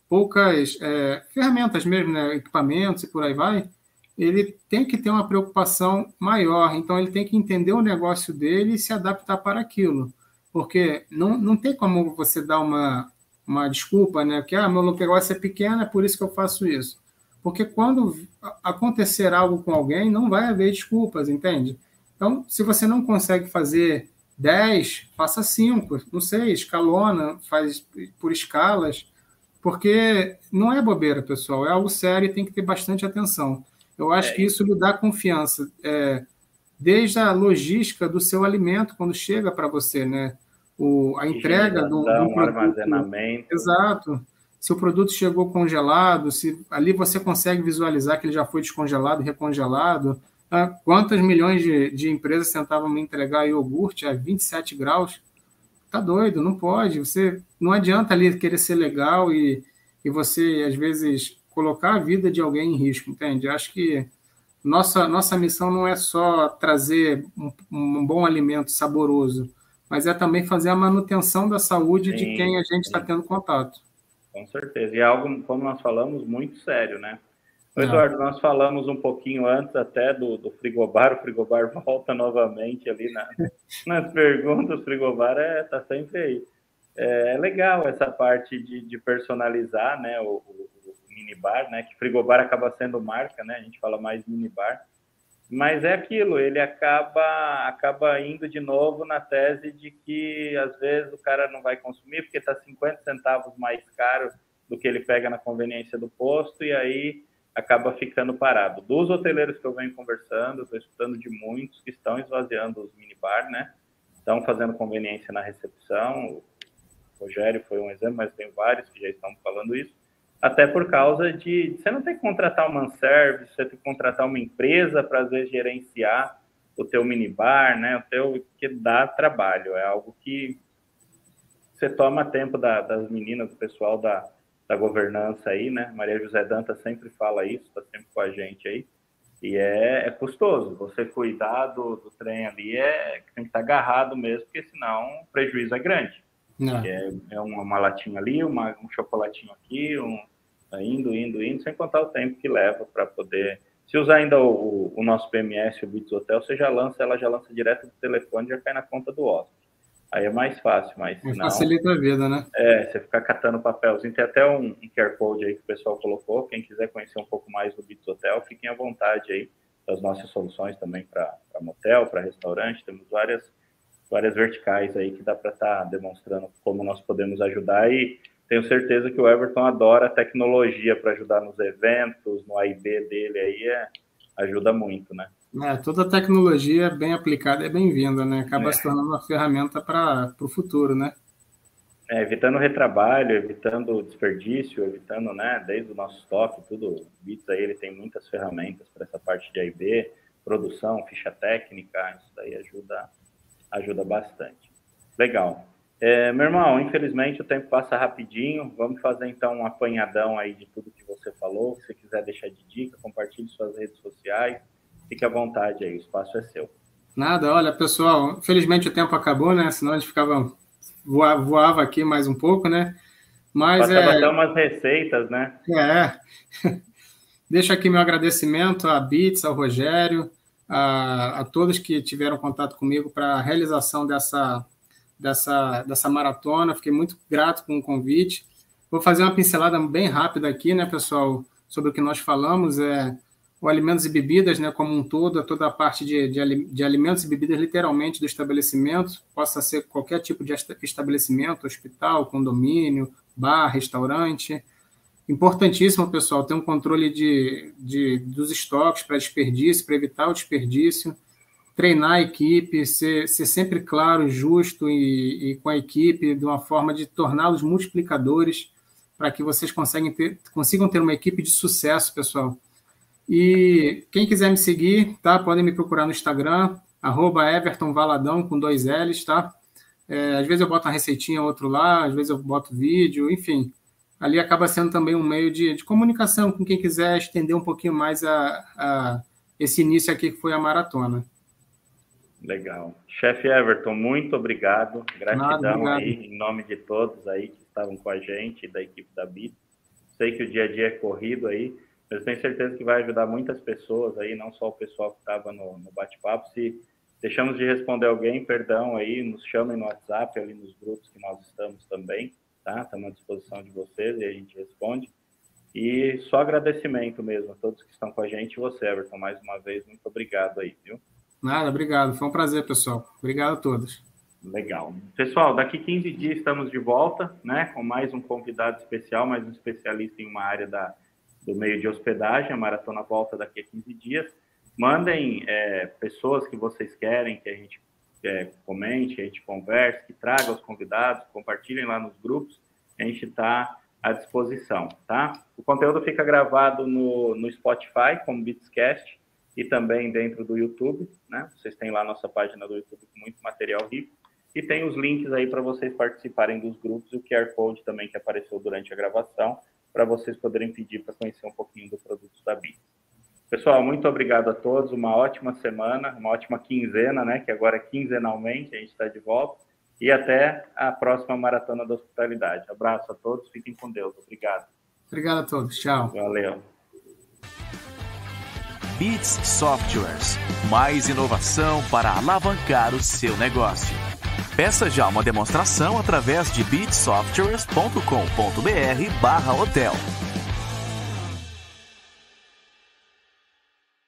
poucas é, ferramentas mesmo, né, equipamentos e por aí vai, ele tem que ter uma preocupação maior. Então, ele tem que entender o negócio dele e se adaptar para aquilo. Porque não, não tem como você dar uma, uma desculpa, né? Que ah, meu negócio é pequeno, é por isso que eu faço isso. Porque quando acontecer algo com alguém, não vai haver desculpas, entende? Então, se você não consegue fazer 10, faça 5, não sei, escalona, faz por escalas, porque não é bobeira, pessoal, é algo sério e tem que ter bastante atenção. Eu acho é. que isso lhe dá confiança, é, desde a logística do seu alimento quando chega para você, né? O, a entrega do, do produto, armazenamento. Exato. Se o produto chegou congelado, se ali você consegue visualizar que ele já foi descongelado, recongelado. Tá? Quantas milhões de, de empresas tentavam me entregar iogurte a 27 graus? Tá doido, não pode. Você não adianta ali querer ser legal e, e você às vezes colocar a vida de alguém em risco, entende? Acho que nossa, nossa missão não é só trazer um, um bom alimento saboroso, mas é também fazer a manutenção da saúde sim, de quem a gente está tendo contato. Com certeza. E é algo, como nós falamos, muito sério, né? É. Eduardo, nós falamos um pouquinho antes até do, do frigobar, o frigobar (laughs) volta novamente ali na, nas perguntas, o frigobar está é, tá sempre aí. É, é, legal essa parte de, de personalizar né, o, o minibar, né? Que frigobar acaba sendo marca, né? A gente fala mais minibar. Mas é aquilo, ele acaba acaba indo de novo na tese de que às vezes o cara não vai consumir porque está 50 centavos mais caro do que ele pega na conveniência do posto e aí acaba ficando parado. Dos hoteleiros que eu venho conversando, estou escutando de muitos que estão esvaziando os minibar, né? Estão fazendo conveniência na recepção. O Rogério foi um exemplo, mas tem vários que já estão falando isso até por causa de você não tem que contratar uma service, você tem que contratar uma empresa para às vezes gerenciar o teu minibar, né? O teu que dá trabalho, é algo que você toma tempo da, das meninas, do pessoal da, da governança aí, né? Maria José Danta sempre fala isso, está sempre com a gente aí. E é, é custoso. Você cuidar do, do trem ali é tem que estar tá agarrado mesmo, porque senão o prejuízo é grande. É, é uma, uma, latinha ali, uma, um chocolatinho aqui, um, indo, indo, indo, sem contar o tempo que leva para poder. Se usar ainda o, o, nosso PMS, o Bits Hotel, você já lança, ela já lança direto do telefone, já cai na conta do hóspede. Aí é mais fácil, mas senão, Facilita a vida, né? É, você ficar catando papelzinho. Tem até um, um QR Code aí que o pessoal colocou. Quem quiser conhecer um pouco mais do Bits Hotel, fiquem à vontade aí das nossas soluções também para motel, para restaurante. Temos várias, várias verticais aí que dá para estar tá demonstrando como nós podemos ajudar. E tenho certeza que o Everton adora a tecnologia para ajudar nos eventos, no AIB dele aí, é, ajuda muito, né? É, toda tecnologia bem aplicada é bem-vinda, né? Acaba é. se tornando uma ferramenta para o futuro, né? É, evitando retrabalho, evitando desperdício, evitando, né, desde o nosso estoque, tudo. O Bits aí, ele tem muitas ferramentas para essa parte de AIB, produção, ficha técnica, isso daí ajuda, ajuda bastante. Legal. É, meu irmão, infelizmente o tempo passa rapidinho. Vamos fazer então um apanhadão aí de tudo que você falou. Se você quiser deixar de dica, compartilhe suas redes sociais. Fique à vontade aí, o espaço é seu. Nada, olha, pessoal, infelizmente o tempo acabou, né? Senão a gente ficava voava, voava aqui mais um pouco, né? Mas Passava é até umas receitas, né? É. (laughs) Deixo aqui meu agradecimento à Bits, ao Rogério, a, a todos que tiveram contato comigo para a realização dessa dessa, dessa maratona. Fiquei muito grato com o convite. Vou fazer uma pincelada bem rápida aqui, né, pessoal, sobre o que nós falamos. É, o alimentos e bebidas, né, como um todo, toda a parte de, de, de, alimentos e bebidas, literalmente, do estabelecimento, possa ser qualquer tipo de estabelecimento, hospital, condomínio, bar, restaurante. Importantíssimo, pessoal, ter um controle de, de dos estoques para desperdício, para evitar o desperdício, treinar a equipe, ser, ser sempre claro, justo e, e com a equipe, de uma forma de torná-los multiplicadores, para que vocês ter, consigam ter uma equipe de sucesso, pessoal e quem quiser me seguir, tá? Podem me procurar no Instagram, arroba com dois L's, tá? É, às vezes eu boto uma receitinha, outro lá, às vezes eu boto vídeo, enfim. Ali acaba sendo também um meio de, de comunicação com quem quiser estender um pouquinho mais a, a esse início aqui que foi a maratona. Legal. Chefe Everton, muito obrigado. Gratidão Nada, obrigado. aí, em nome de todos aí que estavam com a gente, da equipe da BIT. Sei que o dia a dia é corrido aí, eu tenho certeza que vai ajudar muitas pessoas aí, não só o pessoal que estava no, no bate-papo. Se deixamos de responder alguém, perdão aí, nos chamem no WhatsApp, ali nos grupos que nós estamos também, tá? Estamos à disposição de vocês e a gente responde. E só agradecimento mesmo a todos que estão com a gente e você, Everton, mais uma vez, muito obrigado aí, viu? Nada, obrigado. Foi um prazer, pessoal. Obrigado a todos. Legal. Pessoal, daqui 15 dias estamos de volta, né, com mais um convidado especial, mais um especialista em uma área da do meio de hospedagem, a maratona volta daqui a 15 dias. Mandem é, pessoas que vocês querem que a gente é, comente, a gente converse, que traga os convidados, compartilhem lá nos grupos, a gente está à disposição, tá? O conteúdo fica gravado no, no Spotify, como Beatscast, e também dentro do YouTube, né? Vocês têm lá a nossa página do YouTube com muito material rico. E tem os links aí para vocês participarem dos grupos e o QR Code também que apareceu durante a gravação para vocês poderem pedir para conhecer um pouquinho do produto da BIM. Pessoal, muito obrigado a todos, uma ótima semana, uma ótima quinzena, né? Que agora é quinzenalmente, a gente está de volta. E até a próxima Maratona da Hospitalidade. Abraço a todos, fiquem com Deus. Obrigado. Obrigado a todos, tchau. Valeu. Bits Softwares mais inovação para alavancar o seu negócio. Peça já uma demonstração através de bitsoftwares.com.br/hotel.